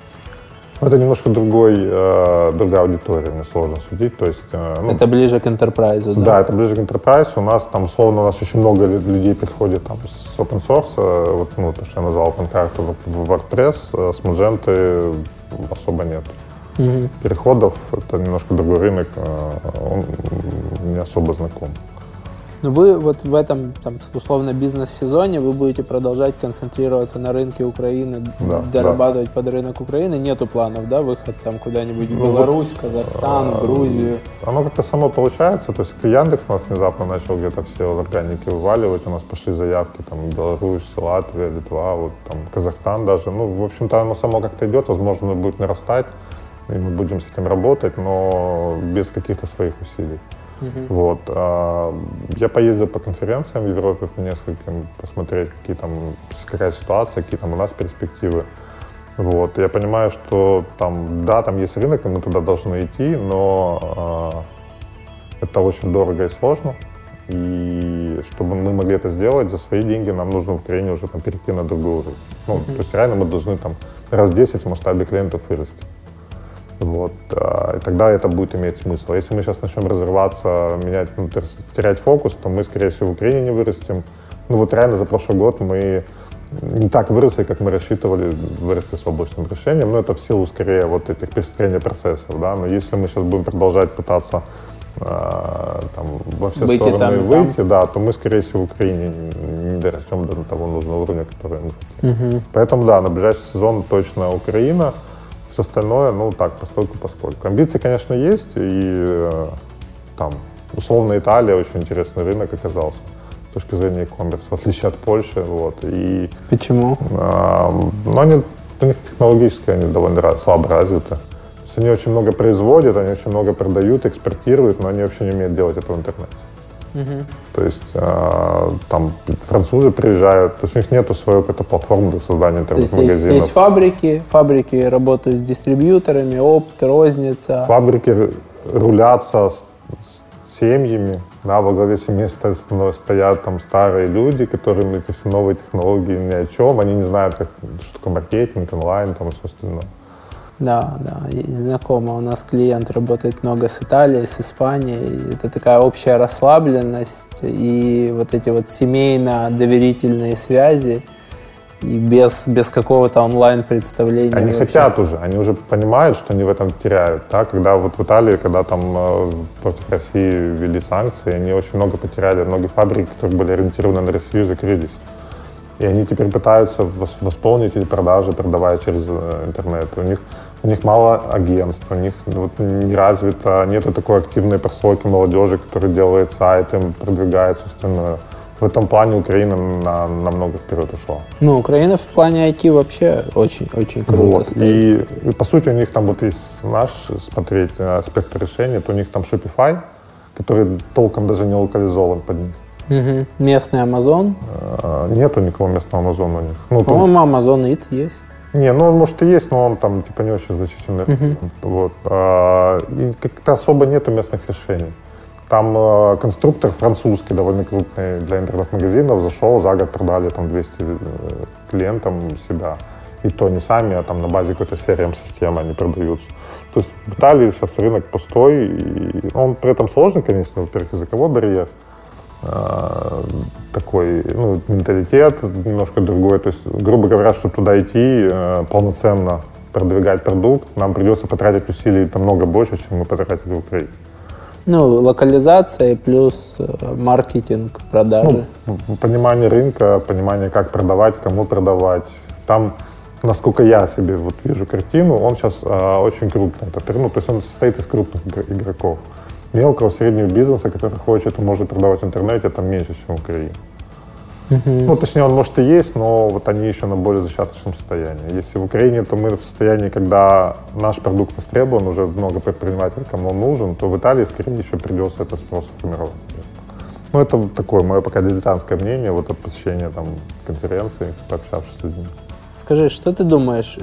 Это немножко другой, э, другая аудитория, мне сложно судить. То есть, э, ну, это ближе к enterprise, да? Да, это ближе к enterprise. У нас там, условно, у нас очень много людей приходит там, с open source, э, вот, ну, то, что я назвал OpenCart в WordPress, э, с Magento особо нет. Угу. Переходов, это немножко другой рынок, э, он не особо знаком. Но вы вот в этом, там, условно, бизнес-сезоне вы будете продолжать концентрироваться на рынке Украины, да, дорабатывать да. под рынок Украины. Нету планов, да, выход там куда-нибудь в ну, Беларусь, вот, Казахстан, а, Грузию? Оно как-то само получается. То есть Яндекс нас внезапно начал где-то все органике вываливать. У нас пошли заявки там Беларусь, Латвия, Литва, вот там Казахстан даже. Ну, в общем-то, оно само как-то идет. Возможно, оно будет нарастать и мы будем с этим работать, но без каких-то своих усилий. Uh-huh. Вот. А, я поездил по конференциям в Европе по нескольким, посмотреть, какие там, какая ситуация, какие там у нас перспективы. Вот. Я понимаю, что там, да, там есть рынок, и мы туда должны идти, но э, это очень дорого и сложно. И чтобы мы могли это сделать за свои деньги, нам нужно в Украине уже там, перейти на другой уровень. Ну, mm-hmm. То есть реально мы должны там раз 10 в масштабе клиентов вырасти. Вот, а, и тогда это будет иметь смысл. А если мы сейчас начнем разрываться, менять, ну, терять фокус, то мы, скорее всего, в Украине не вырастем. Ну вот реально за прошлый год мы не так выросли, как мы рассчитывали вырасти с облачным решением, но это в силу скорее вот этих перестроения процессов, да, но если мы сейчас будем продолжать пытаться э, там, во все выйти стороны там, выйти, там. да, то мы, скорее всего, в Украине не дорастем до того нужного уровня, который мы хотим. Угу. Поэтому, да, на ближайший сезон точно Украина, все остальное, ну так, поскольку поскольку. Амбиции, конечно, есть, и э, там, условно, Италия очень интересный рынок оказался с точки зрения e-commerce, в отличие от Польши. Вот, и, Почему? Э, ну, они, у них технологически они довольно слабо развиты. То есть они очень много производят, они очень много продают, экспортируют, но они вообще не умеют делать это в интернете. Угу. То есть э, там французы приезжают, то есть у них нету своей какой-то платформы для создания интернет-магазинов. Есть, есть фабрики, фабрики работают с дистрибьюторами, опт, розница. Фабрики рулятся с, с семьями, да, во главе семейства стоят там старые люди, которым эти все новые технологии ни о чем, они не знают, как, что такое маркетинг, онлайн там и все остальное. Да, да, знакомо. У нас клиент работает много с Италией, с Испанией. Это такая общая расслабленность и вот эти вот семейно-доверительные связи и без, без какого-то онлайн-представления. Они вообще. хотят уже, они уже понимают, что они в этом теряют. Да? Когда вот в Италии, когда там э, против России ввели санкции, они очень много потеряли. Многие фабрики, которые были ориентированы на Россию, закрылись. И они теперь пытаются восполнить эти продажи, продавая через э, интернет. У них у них мало агентств, у них вот, не развито, нету такой активной прослойки молодежи, которая делает сайты, продвигается остальное. В этом плане Украина на, намного вперед ушла. Ну, Украина в плане IT вообще очень-очень круто вот. И, и, по сути, у них там вот есть наш, смотреть э, спектр решений, то у них там Shopify, который толком даже не локализован под них. Угу. Местный Amazon? А, нету никого местного Амазона у них. Ну, По-моему, Amazon It есть. Не, ну он может и есть, но он там типа не очень значительный. Uh-huh. Вот. А, и как-то особо нету местных решений. Там э, конструктор французский, довольно крупный для интернет-магазинов, зашел, за год продали там 200 э, клиентам себя. И то не сами, а там на базе какой-то CRM-системы они продаются. То есть в Италии сейчас рынок пустой, и он при этом сложный, конечно, во-первых, языковой барьер, такой ну, менталитет немножко другой. То есть, грубо говоря, чтобы туда идти э, полноценно продвигать продукт, нам придется потратить усилий намного больше, чем мы потратили в Украине. Ну, локализация плюс э, маркетинг, продажи. Ну, понимание рынка, понимание, как продавать, кому продавать. Там, насколько я себе вот вижу картину, он сейчас э, очень крупный. Это, ну, то есть он состоит из крупных игроков мелкого, среднего бизнеса, который хочет, может продавать в интернете, там меньше, чем в Украине. Угу. Ну, точнее, он может и есть, но вот они еще на более зачаточном состоянии. Если в Украине, то мы в состоянии, когда наш продукт востребован, уже много предпринимателей, кому он нужен, то в Италии, скорее, еще придется этот спрос формировать. Ну, это такое мое пока дилетантское мнение, вот от посещения там конференции, пообщавшись с людьми. Скажи, что ты думаешь,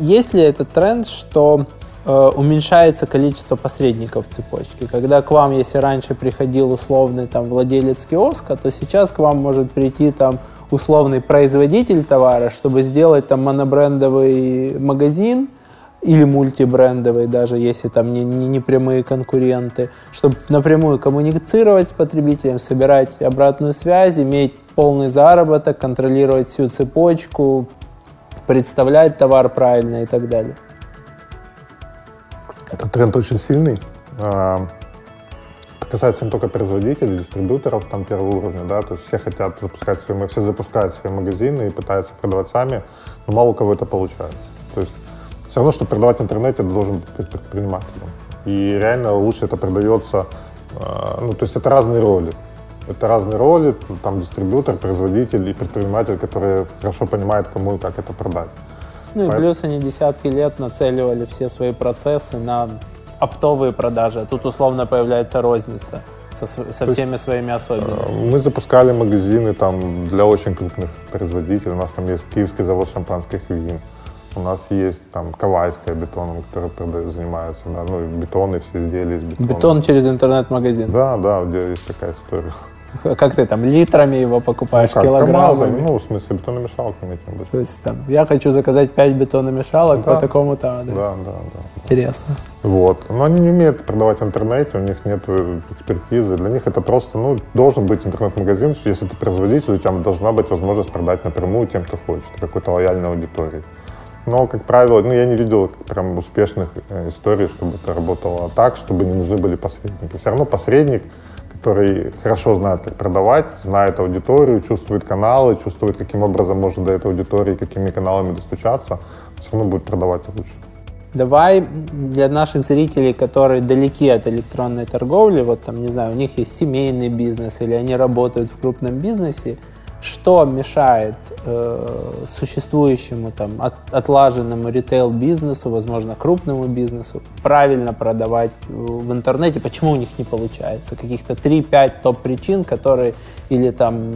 есть ли этот тренд, что уменьшается количество посредников в цепочке? Когда к вам, если раньше приходил условный там владелец киоска, то сейчас к вам может прийти там условный производитель товара, чтобы сделать там монобрендовый магазин, или мультибрендовый, даже если там не, не, не прямые конкуренты, чтобы напрямую коммуницировать с потребителем, собирать обратную связь, иметь полный заработок, контролировать всю цепочку, представлять товар правильно и так далее. Этот тренд очень сильный. А, это касается не только производителей, дистрибьюторов там первого уровня, да, то есть все хотят запускать свои, все запускают свои магазины и пытаются продавать сами, но мало у кого это получается. То есть все равно, чтобы продавать в интернете, должен быть предпринимателем. И реально лучше это продается, а, ну, то есть это разные роли. Это разные роли, там дистрибьютор, производитель и предприниматель, которые хорошо понимают, кому и как это продать. Ну и плюс они десятки лет нацеливали все свои процессы на оптовые продажи, а тут условно появляется розница со, со всеми есть, своими особенностями. Мы запускали магазины там для очень крупных производителей. У нас там есть Киевский завод шампанских вин. У нас есть там Кавайская бетоном, которая занимается, да, ну бетоны, все изделия из бетона. Бетон через интернет-магазин? Да, да, где есть такая история. Как ты там литрами его покупаешь, ну, как, килограммами? ну, в смысле, бетономешалками. То есть там, я хочу заказать 5 бетономешалок да. по такому-то адресу. Да, да, да. Интересно. Вот. Но они не умеют продавать в интернете, у них нет экспертизы. Для них это просто, ну, должен быть интернет-магазин, если ты производитель, у тебя должна быть возможность продать напрямую тем, кто хочет, какой-то лояльной аудитории. Но, как правило, ну, я не видел прям успешных э, историй, чтобы это работало так, чтобы не нужны были посредники. Все равно посредник, который хорошо знает, как продавать, знает аудиторию, чувствует каналы, чувствует, каким образом может до этой аудитории, какими каналами достучаться, все равно будет продавать лучше. Давай для наших зрителей, которые далеки от электронной торговли, вот там, не знаю, у них есть семейный бизнес или они работают в крупном бизнесе, что мешает э, существующему там от, отлаженному ритейл-бизнесу, возможно, крупному бизнесу, правильно продавать в интернете, почему у них не получается? Каких-то 3-5 топ-причин, которые, или там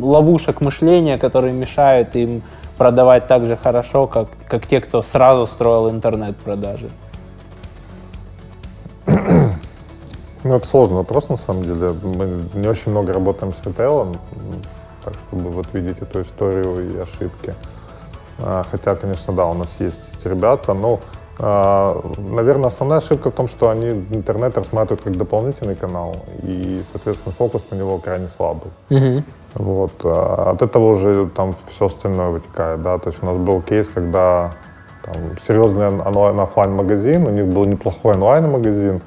ловушек мышления, которые мешают им продавать так же хорошо, как, как те, кто сразу строил интернет-продажи? Ну, это сложный вопрос, на самом деле. Мы не очень много работаем с ритейлом так чтобы вот видеть эту историю и ошибки. А, хотя, конечно, да, у нас есть эти ребята, но, а, наверное, основная ошибка в том, что они интернет рассматривают как дополнительный канал, и, соответственно, фокус на него крайне слабый. Угу. Вот. А от этого уже там все остальное вытекает, да, то есть у нас был кейс, когда там, серьезный онлайн офлайн магазин, у них был неплохой онлайн-магазин,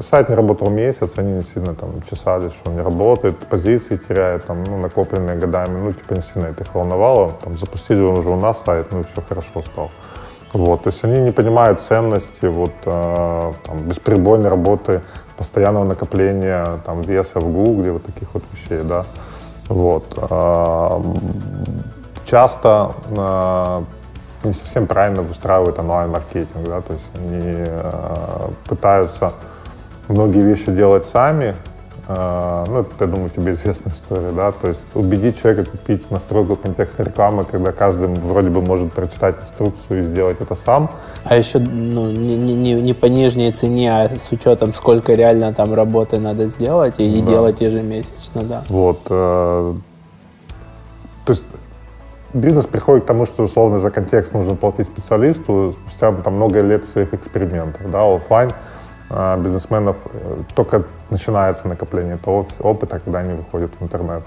сайт не работал месяц, они не сильно там чесались, что он не работает, позиции теряет, там, ну, накопленные годами, ну, типа не сильно это их волновало. Там, запустили уже у нас сайт, ну, и все хорошо стало. Вот, то есть они не понимают ценности вот, э, там, бесперебойной работы, постоянного накопления там, веса в Google, вот таких вот вещей, да. Вот. Э, часто э, не совсем правильно выстраивают онлайн-маркетинг, да, то есть они э, пытаются многие вещи делать сами, э, ну, это, я думаю, тебе известная история, да, то есть убедить человека купить настройку контекстной рекламы, когда каждый вроде бы может прочитать инструкцию и сделать это сам. А еще ну, не, не, не по нижней цене, а с учетом, сколько реально там работы надо сделать и, да. делать ежемесячно, да. Вот. Э, то есть бизнес приходит к тому, что условно за контекст нужно платить специалисту спустя там, много лет своих экспериментов. Да, офлайн а, бизнесменов э, только начинается накопление этого опыта, когда они выходят в интернет.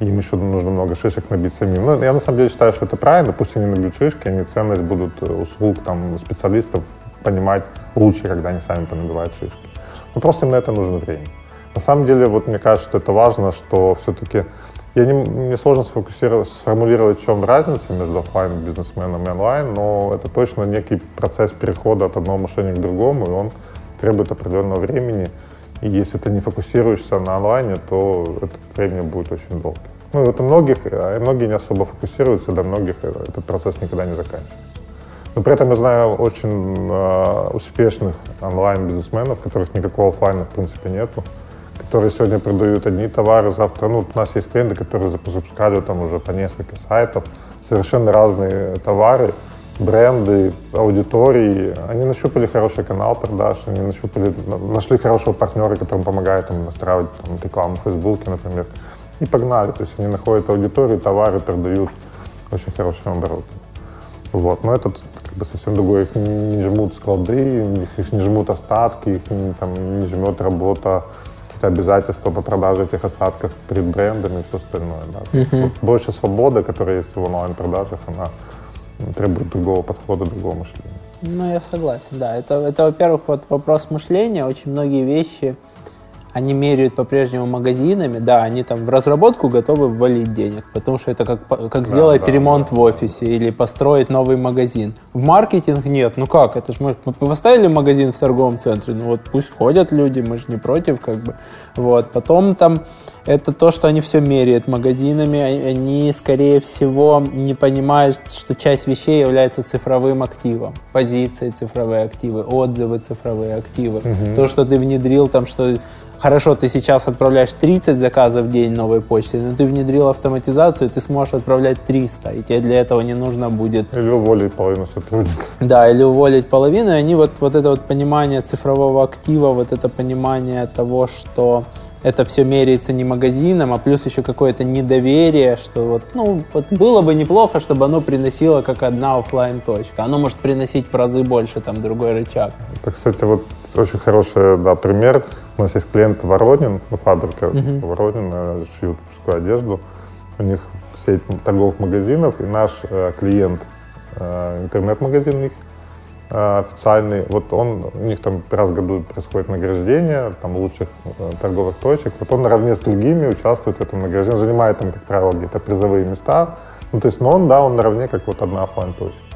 Им еще нужно много шишек набить самим. Ну, я на самом деле считаю, что это правильно. Пусть они набьют шишки, они ценность будут э, услуг там, специалистов понимать лучше, когда они сами понабивают шишки. Но просто им на это нужно время. На самом деле, вот мне кажется, что это важно, что все-таки я не, мне сложно сфокусировать, сформулировать, в чем разница между офлайн бизнесменом и онлайн, но это точно некий процесс перехода от одного мышления к другому, и он требует определенного времени. И если ты не фокусируешься на онлайне, то это время будет очень долгим. Ну, это многих, а многие не особо фокусируются, для многих этот процесс никогда не заканчивается. Но при этом я знаю очень э, успешных онлайн-бизнесменов, которых никакого офлайна в принципе нету, которые сегодня продают одни товары, завтра, ну, у нас есть клиенты, которые запускали там уже по несколько сайтов, совершенно разные товары, бренды, аудитории. Они нащупали хороший канал продаж, они нащупали, нашли хорошего партнера, который помогает им настраивать там, рекламу в Фейсбуке, например, и погнали. То есть они находят аудиторию, товары продают очень хорошим оборотом. Вот. Но это как бы совсем другое. Их не жмут склады, их не жмут остатки, их не, там, не жмет работа, какие-то обязательства по продаже этих остатков перед брендами и все остальное. Да. Uh-huh. Вот больше свободы, которая есть в онлайн-продажах, она требует другого подхода, другого мышления. Ну, я согласен, да. Это, это во-первых, вот вопрос мышления. Очень многие вещи, они меряют по-прежнему магазинами, да, они там в разработку готовы ввалить денег, потому что это как, как сделать да, ремонт да, в офисе или построить новый магазин. В маркетинг нет, ну как, это ж мы, мы поставили магазин в торговом центре, ну вот пусть ходят люди, мы же не против, как бы, вот. Потом там это то, что они все меряют магазинами, а, они, скорее всего, не понимают, что часть вещей является цифровым активом, позиции цифровые активы, отзывы цифровые активы, угу. то, что ты внедрил там, что Хорошо, ты сейчас отправляешь 30 заказов в день новой почты, но ты внедрил автоматизацию, ты сможешь отправлять 300, и тебе для этого не нужно будет... Или уволить половину сотрудников. Да, или уволить половину, и они вот, вот это вот понимание цифрового актива, вот это понимание того, что это все меряется не магазином, а плюс еще какое-то недоверие, что вот, ну, вот было бы неплохо, чтобы оно приносило как одна офлайн точка. Оно может приносить в разы больше, там, другой рычаг. Это, кстати, вот очень хороший да, пример. У нас есть клиент Воронин, ну, фабрика uh-huh. Воронин, э, шьют мужскую одежду. У них сеть торговых магазинов, и наш э, клиент, э, интернет-магазин у них э, официальный, вот он, у них там раз в году происходит награждение там лучших э, торговых точек, вот он наравне с другими участвует в этом награждении, занимает там, как правило, где-то призовые места, ну, то есть, но он, да, он наравне как вот одна офлайн точка.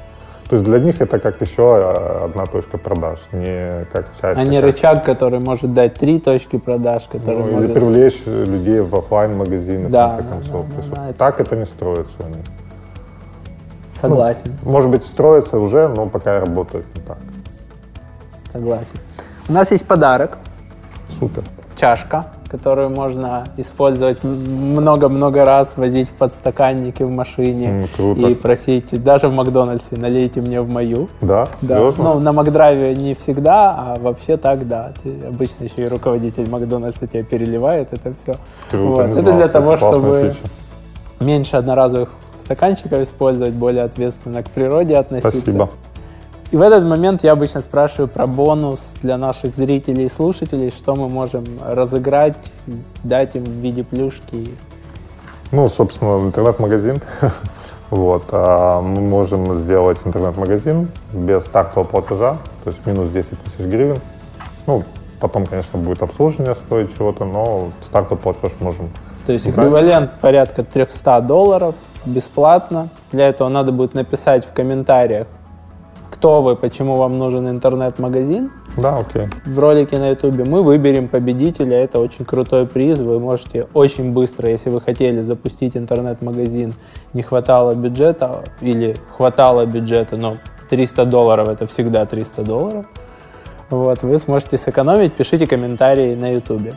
То есть для них это как еще э, одна точка продаж, не как часть. А не рычаг, который может дать три точки продаж, который ну, может... Или привлечь людей в офлайн магазины да, в конце концов. Да, да, да, вот так это не строится у них. Согласен. Ну, может быть, строится уже, но пока работает не так. Согласен. У нас есть подарок. Супер. Чашка которую можно использовать много-много раз, возить в подстаканники в машине mm, и просить, даже в Макдональдсе, налейте мне в мою. Да, серьезно? Да. Ну, на Макдрайве не всегда, а вообще так, да. Ты обычно еще и руководитель Макдональдса тебя переливает это все. Круто, вот. Это знал, для того, чтобы фича. меньше одноразовых стаканчиков использовать, более ответственно к природе относиться. Спасибо. И в этот момент я обычно спрашиваю про бонус для наших зрителей и слушателей, что мы можем разыграть, дать им в виде плюшки. Ну, собственно, интернет-магазин. Вот. А мы можем сделать интернет-магазин без стартового платежа, то есть минус 10 тысяч гривен. Ну, потом, конечно, будет обслуживание стоить чего-то, но стартовый платеж можем. То есть эквивалент порядка 300 долларов бесплатно. Для этого надо будет написать в комментариях кто вы, почему вам нужен интернет-магазин. Да, окей. В ролике на ютубе мы выберем победителя. Это очень крутой приз. Вы можете очень быстро, если вы хотели запустить интернет-магазин, не хватало бюджета или хватало бюджета, но 300 долларов это всегда 300 долларов. Вот, вы сможете сэкономить, пишите комментарии на ютубе.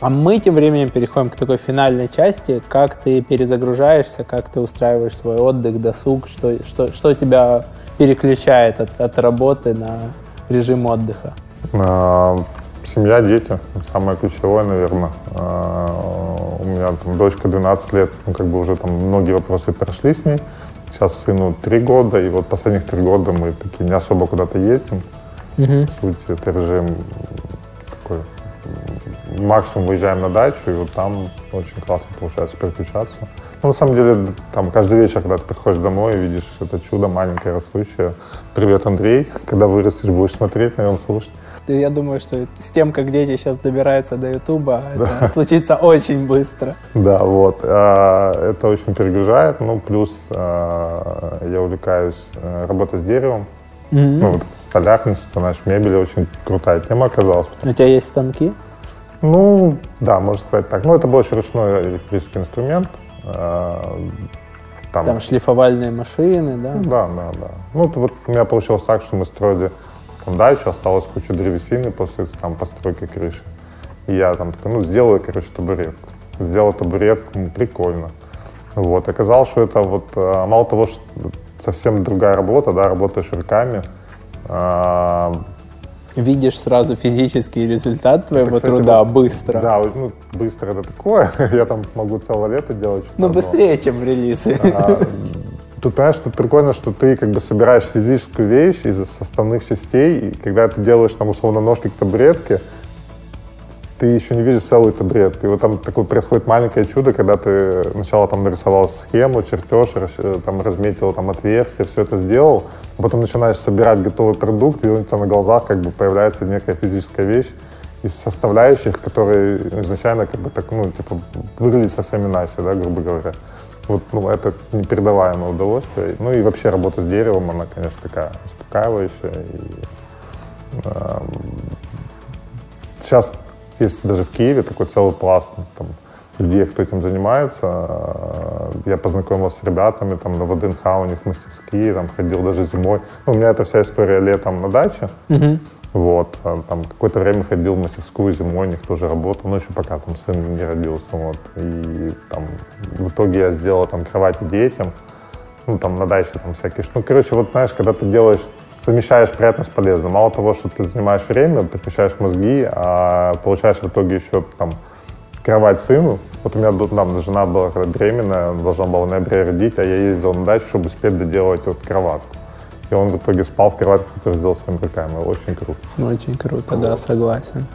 А мы тем временем переходим к такой финальной части, как ты перезагружаешься, как ты устраиваешь свой отдых, досуг, что, что, что тебя переключает от, от работы на режим отдыха? А, семья, дети. Самое ключевое, наверное. А, у меня там дочка 12 лет, ну, как бы уже там многие вопросы прошли с ней. Сейчас сыну 3 года, и вот последних 3 года мы такие не особо куда-то ездим. Угу. По сути, это режим максимум выезжаем на дачу, и вот там очень классно получается переключаться. Ну, на самом деле, там каждый вечер, когда ты приходишь домой и видишь это чудо маленькое, растущее. Привет, Андрей. Когда вырастешь, будешь смотреть на него, слушать. Я думаю, что с тем, как дети сейчас добираются до Ютуба, да. это случится очень быстро. Да, вот. А, это очень перегружает. Ну, плюс а, я увлекаюсь э, работой с деревом. Mm-hmm. Ну, вот столярничество, наш мебель очень крутая тема оказалась. У тебя есть станки? Ну, да, можно сказать так. Ну, это больше ручной электрический инструмент. Э, там, там шлифовальные машины, да? Да, да, да. Ну, вот у меня получилось так, что мы строили там дачу, осталось куча древесины после там, постройки крыши. И я там такой, ну, сделаю, короче, табуретку. Сделал табуретку, ну, прикольно. Вот, оказалось, что это вот, э, мало того, что совсем другая работа, да, работаешь руками, видишь сразу физический результат твоего это, кстати, труда вот, быстро. Да, ну, быстро это такое. Я там могу целое лето делать. Ну, быстрее, чем в релизы. А, тут, понимаешь, тут прикольно, что ты как бы собираешь физическую вещь из составных частей, и когда ты делаешь там условно ножки к табуретке, ты еще не видишь целую табуретку. И вот там такое происходит маленькое чудо, когда ты сначала там нарисовал схему, чертеж, там разметил там отверстие, все это сделал, а потом начинаешь собирать готовый продукт, и у тебя на глазах как бы появляется некая физическая вещь из составляющих, которые изначально как бы так, ну, типа, выглядят совсем иначе, да, грубо говоря. Вот, ну, это непередаваемое удовольствие. Ну и вообще работа с деревом, она, конечно, такая успокаивающая. И, э, сейчас есть даже в Киеве такой целый пласт там, людей, кто этим занимается. Я познакомился с ребятами там на ВДНХ, у них мастерские, там ходил даже зимой. Ну, у меня эта вся история летом на даче. Uh-huh. Вот, а, там какое-то время ходил в мастерскую зимой, у них тоже работал, но еще пока там сын не родился, вот. И там в итоге я сделал там кровати детям, ну, там на даче там всякие, ну, короче, вот знаешь, когда ты делаешь совмещаешь приятно с полезным. Мало того, что ты занимаешь время, прекращаешь мозги, а получаешь в итоге еще там кровать сыну. Вот у меня там жена была когда беременная, должна была в ноябре родить, а я ездил на дачу, чтобы успеть доделать вот кроватку. И он в итоге спал в кроватке, которую сделал своими руками. Очень круто. Очень круто, вот. да, согласен.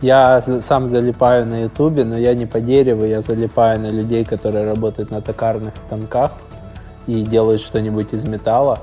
Я сам залипаю на Ютубе, но я не по дереву, я залипаю на людей, которые работают на токарных станках и делают что-нибудь из металла.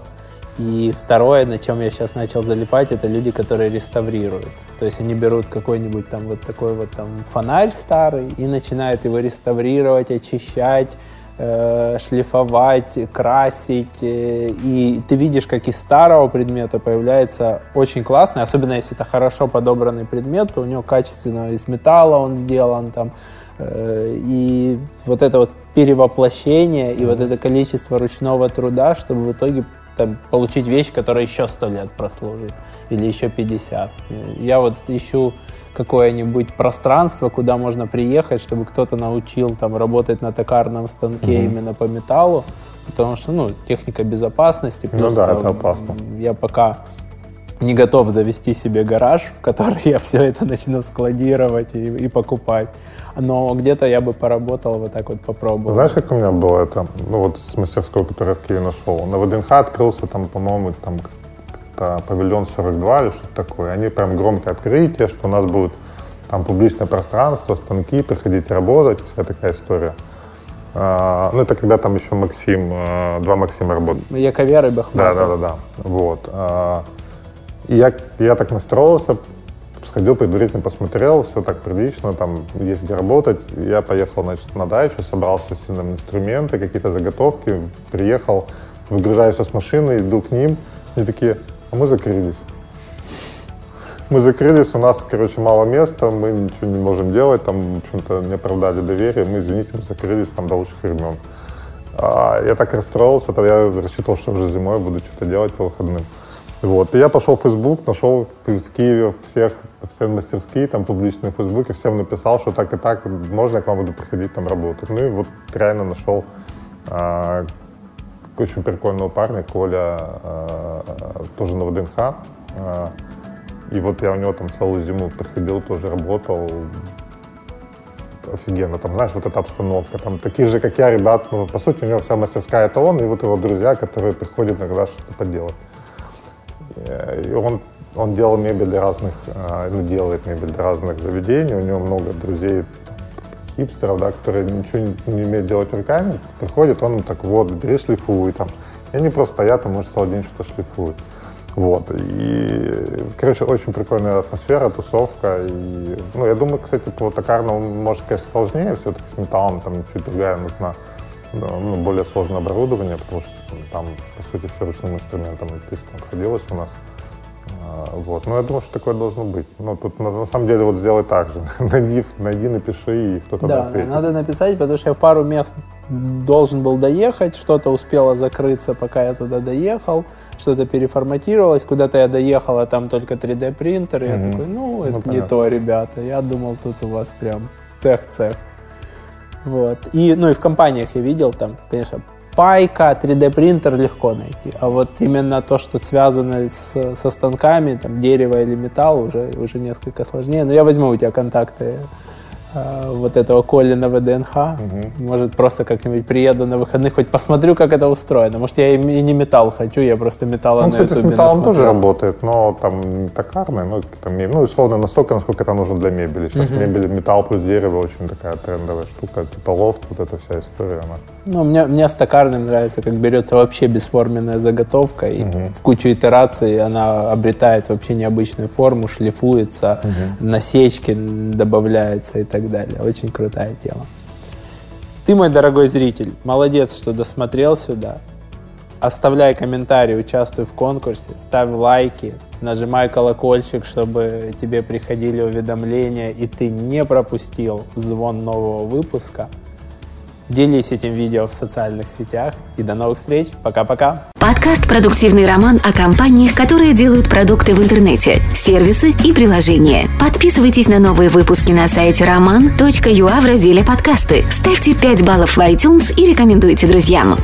И второе, на чем я сейчас начал залипать, это люди, которые реставрируют. То есть они берут какой-нибудь там вот такой вот там фонарь старый и начинают его реставрировать, очищать, э, шлифовать, красить. Э, и ты видишь, как из старого предмета появляется очень классный, особенно если это хорошо подобранный предмет, то у него качественно из металла он сделан там. Э, и вот это вот перевоплощение и вот это количество ручного труда, чтобы в итоге там, получить вещь, которая еще сто лет прослужит или еще 50. Я вот ищу какое-нибудь пространство, куда можно приехать, чтобы кто-то научил там работать на токарном станке mm-hmm. именно по металлу, потому что, ну, техника безопасности. Ну да, это опасно. Я пока не готов завести себе гараж, в который я все это начну складировать и, и покупать. Но где-то я бы поработал, вот так вот попробовал. Знаешь, как у меня было это? Ну вот с мастерской, которую я в Киеве нашел. На ВДНХ открылся там, по-моему, там как-то павильон 42 или что-то такое. Они прям громкое открытие, что у нас будет там публичное пространство, станки, приходите работать, вся такая история. А, ну, это когда там еще Максим, а, два Максима работали. Яковер и Бахматов. Да, да, да, да. Вот. А, и я, я так настроился, сходил предварительно посмотрел, все так прилично, там есть где работать. Я поехал, значит, на дачу, собрался с там, инструменты, какие-то заготовки, приехал, выгружаюсь с машины, иду к ним, и такие, а мы закрылись. Мы закрылись, у нас, короче, мало места, мы ничего не можем делать, там, в общем-то, не оправдали доверие, мы, извините, мы закрылись там до лучших времен. А, я так расстроился, тогда я рассчитывал, что уже зимой буду что-то делать по выходным. Вот. И я пошел в Facebook, нашел в Киеве всех, все мастерские, там публичные в Фейсбуке, всем написал, что так и так, можно я к вам буду приходить там работать. Ну и вот реально нашел а, очень прикольного парня, Коля, а, тоже на ВДНХ. А, и вот я у него там целую зиму приходил, тоже работал. Офигенно, там, знаешь, вот эта обстановка, там, такие же, как я, ребят, ну, по сути, у него вся мастерская это он, и вот его друзья, которые приходят иногда что-то поделать. И он, он делал мебель для разных, а, ну, делает мебель для разных заведений. У него много друзей, хипстеров, да, которые ничего не, умеют делать руками. Приходит, он так, вот, бери, шлифуй там. И они просто стоят, и, может, целый день что-то шлифуют. Вот. И, короче, очень прикольная атмосфера, тусовка. И, ну, я думаю, кстати, по токарному, может, конечно, сложнее все-таки с металлом, там чуть другая нужна ну, более сложное оборудование, потому что там, по сути, все ручным инструментом электрическим обходилось у нас. А, вот. Но я думаю, что такое должно быть. Но тут на, на самом деле вот сделай так же. найди, найди, напиши, и кто-то да, ответит. надо написать, потому что я в пару мест должен был доехать, что-то успело закрыться, пока я туда доехал, что-то переформатировалось, куда-то я доехал, а там только 3D принтер, и я такой, ну, это ну, не то, ребята, я думал, тут у вас прям цех-цех. Вот. И, ну, и в компаниях я видел там, конечно, пайка, 3D принтер легко найти. А вот именно то, что связано с, со станками, там дерево или металл, уже, уже несколько сложнее. Но я возьму у тебя контакты вот этого Колина ВДНХ. Угу. Может, просто как-нибудь приеду на выходных, хоть посмотрю, как это устроено. Может, я и не металл хочу, я просто металл ну, на кстати, с металлом тоже работает, но там не токарный, ну, там, ну, условно, настолько, насколько это нужно для мебели. Сейчас угу. мебель, металл плюс дерево очень такая трендовая штука, типа лофт, вот эта вся история, она ну, мне, мне с токарным нравится, как берется вообще бесформенная заготовка, и угу. в кучу итераций она обретает вообще необычную форму, шлифуется, угу. насечки добавляются и так далее. Очень крутая тема. Ты, мой дорогой зритель, молодец, что досмотрел сюда. Оставляй комментарии, участвуй в конкурсе, ставь лайки, нажимай колокольчик, чтобы тебе приходили уведомления, и ты не пропустил звон нового выпуска – Делись этим видео в социальных сетях. И до новых встреч. Пока-пока. Подкаст «Продуктивный роман» о компаниях, которые делают продукты в интернете, сервисы и приложения. Подписывайтесь на новые выпуски на сайте roman.ua в разделе «Подкасты». Ставьте 5 баллов в iTunes и рекомендуйте друзьям.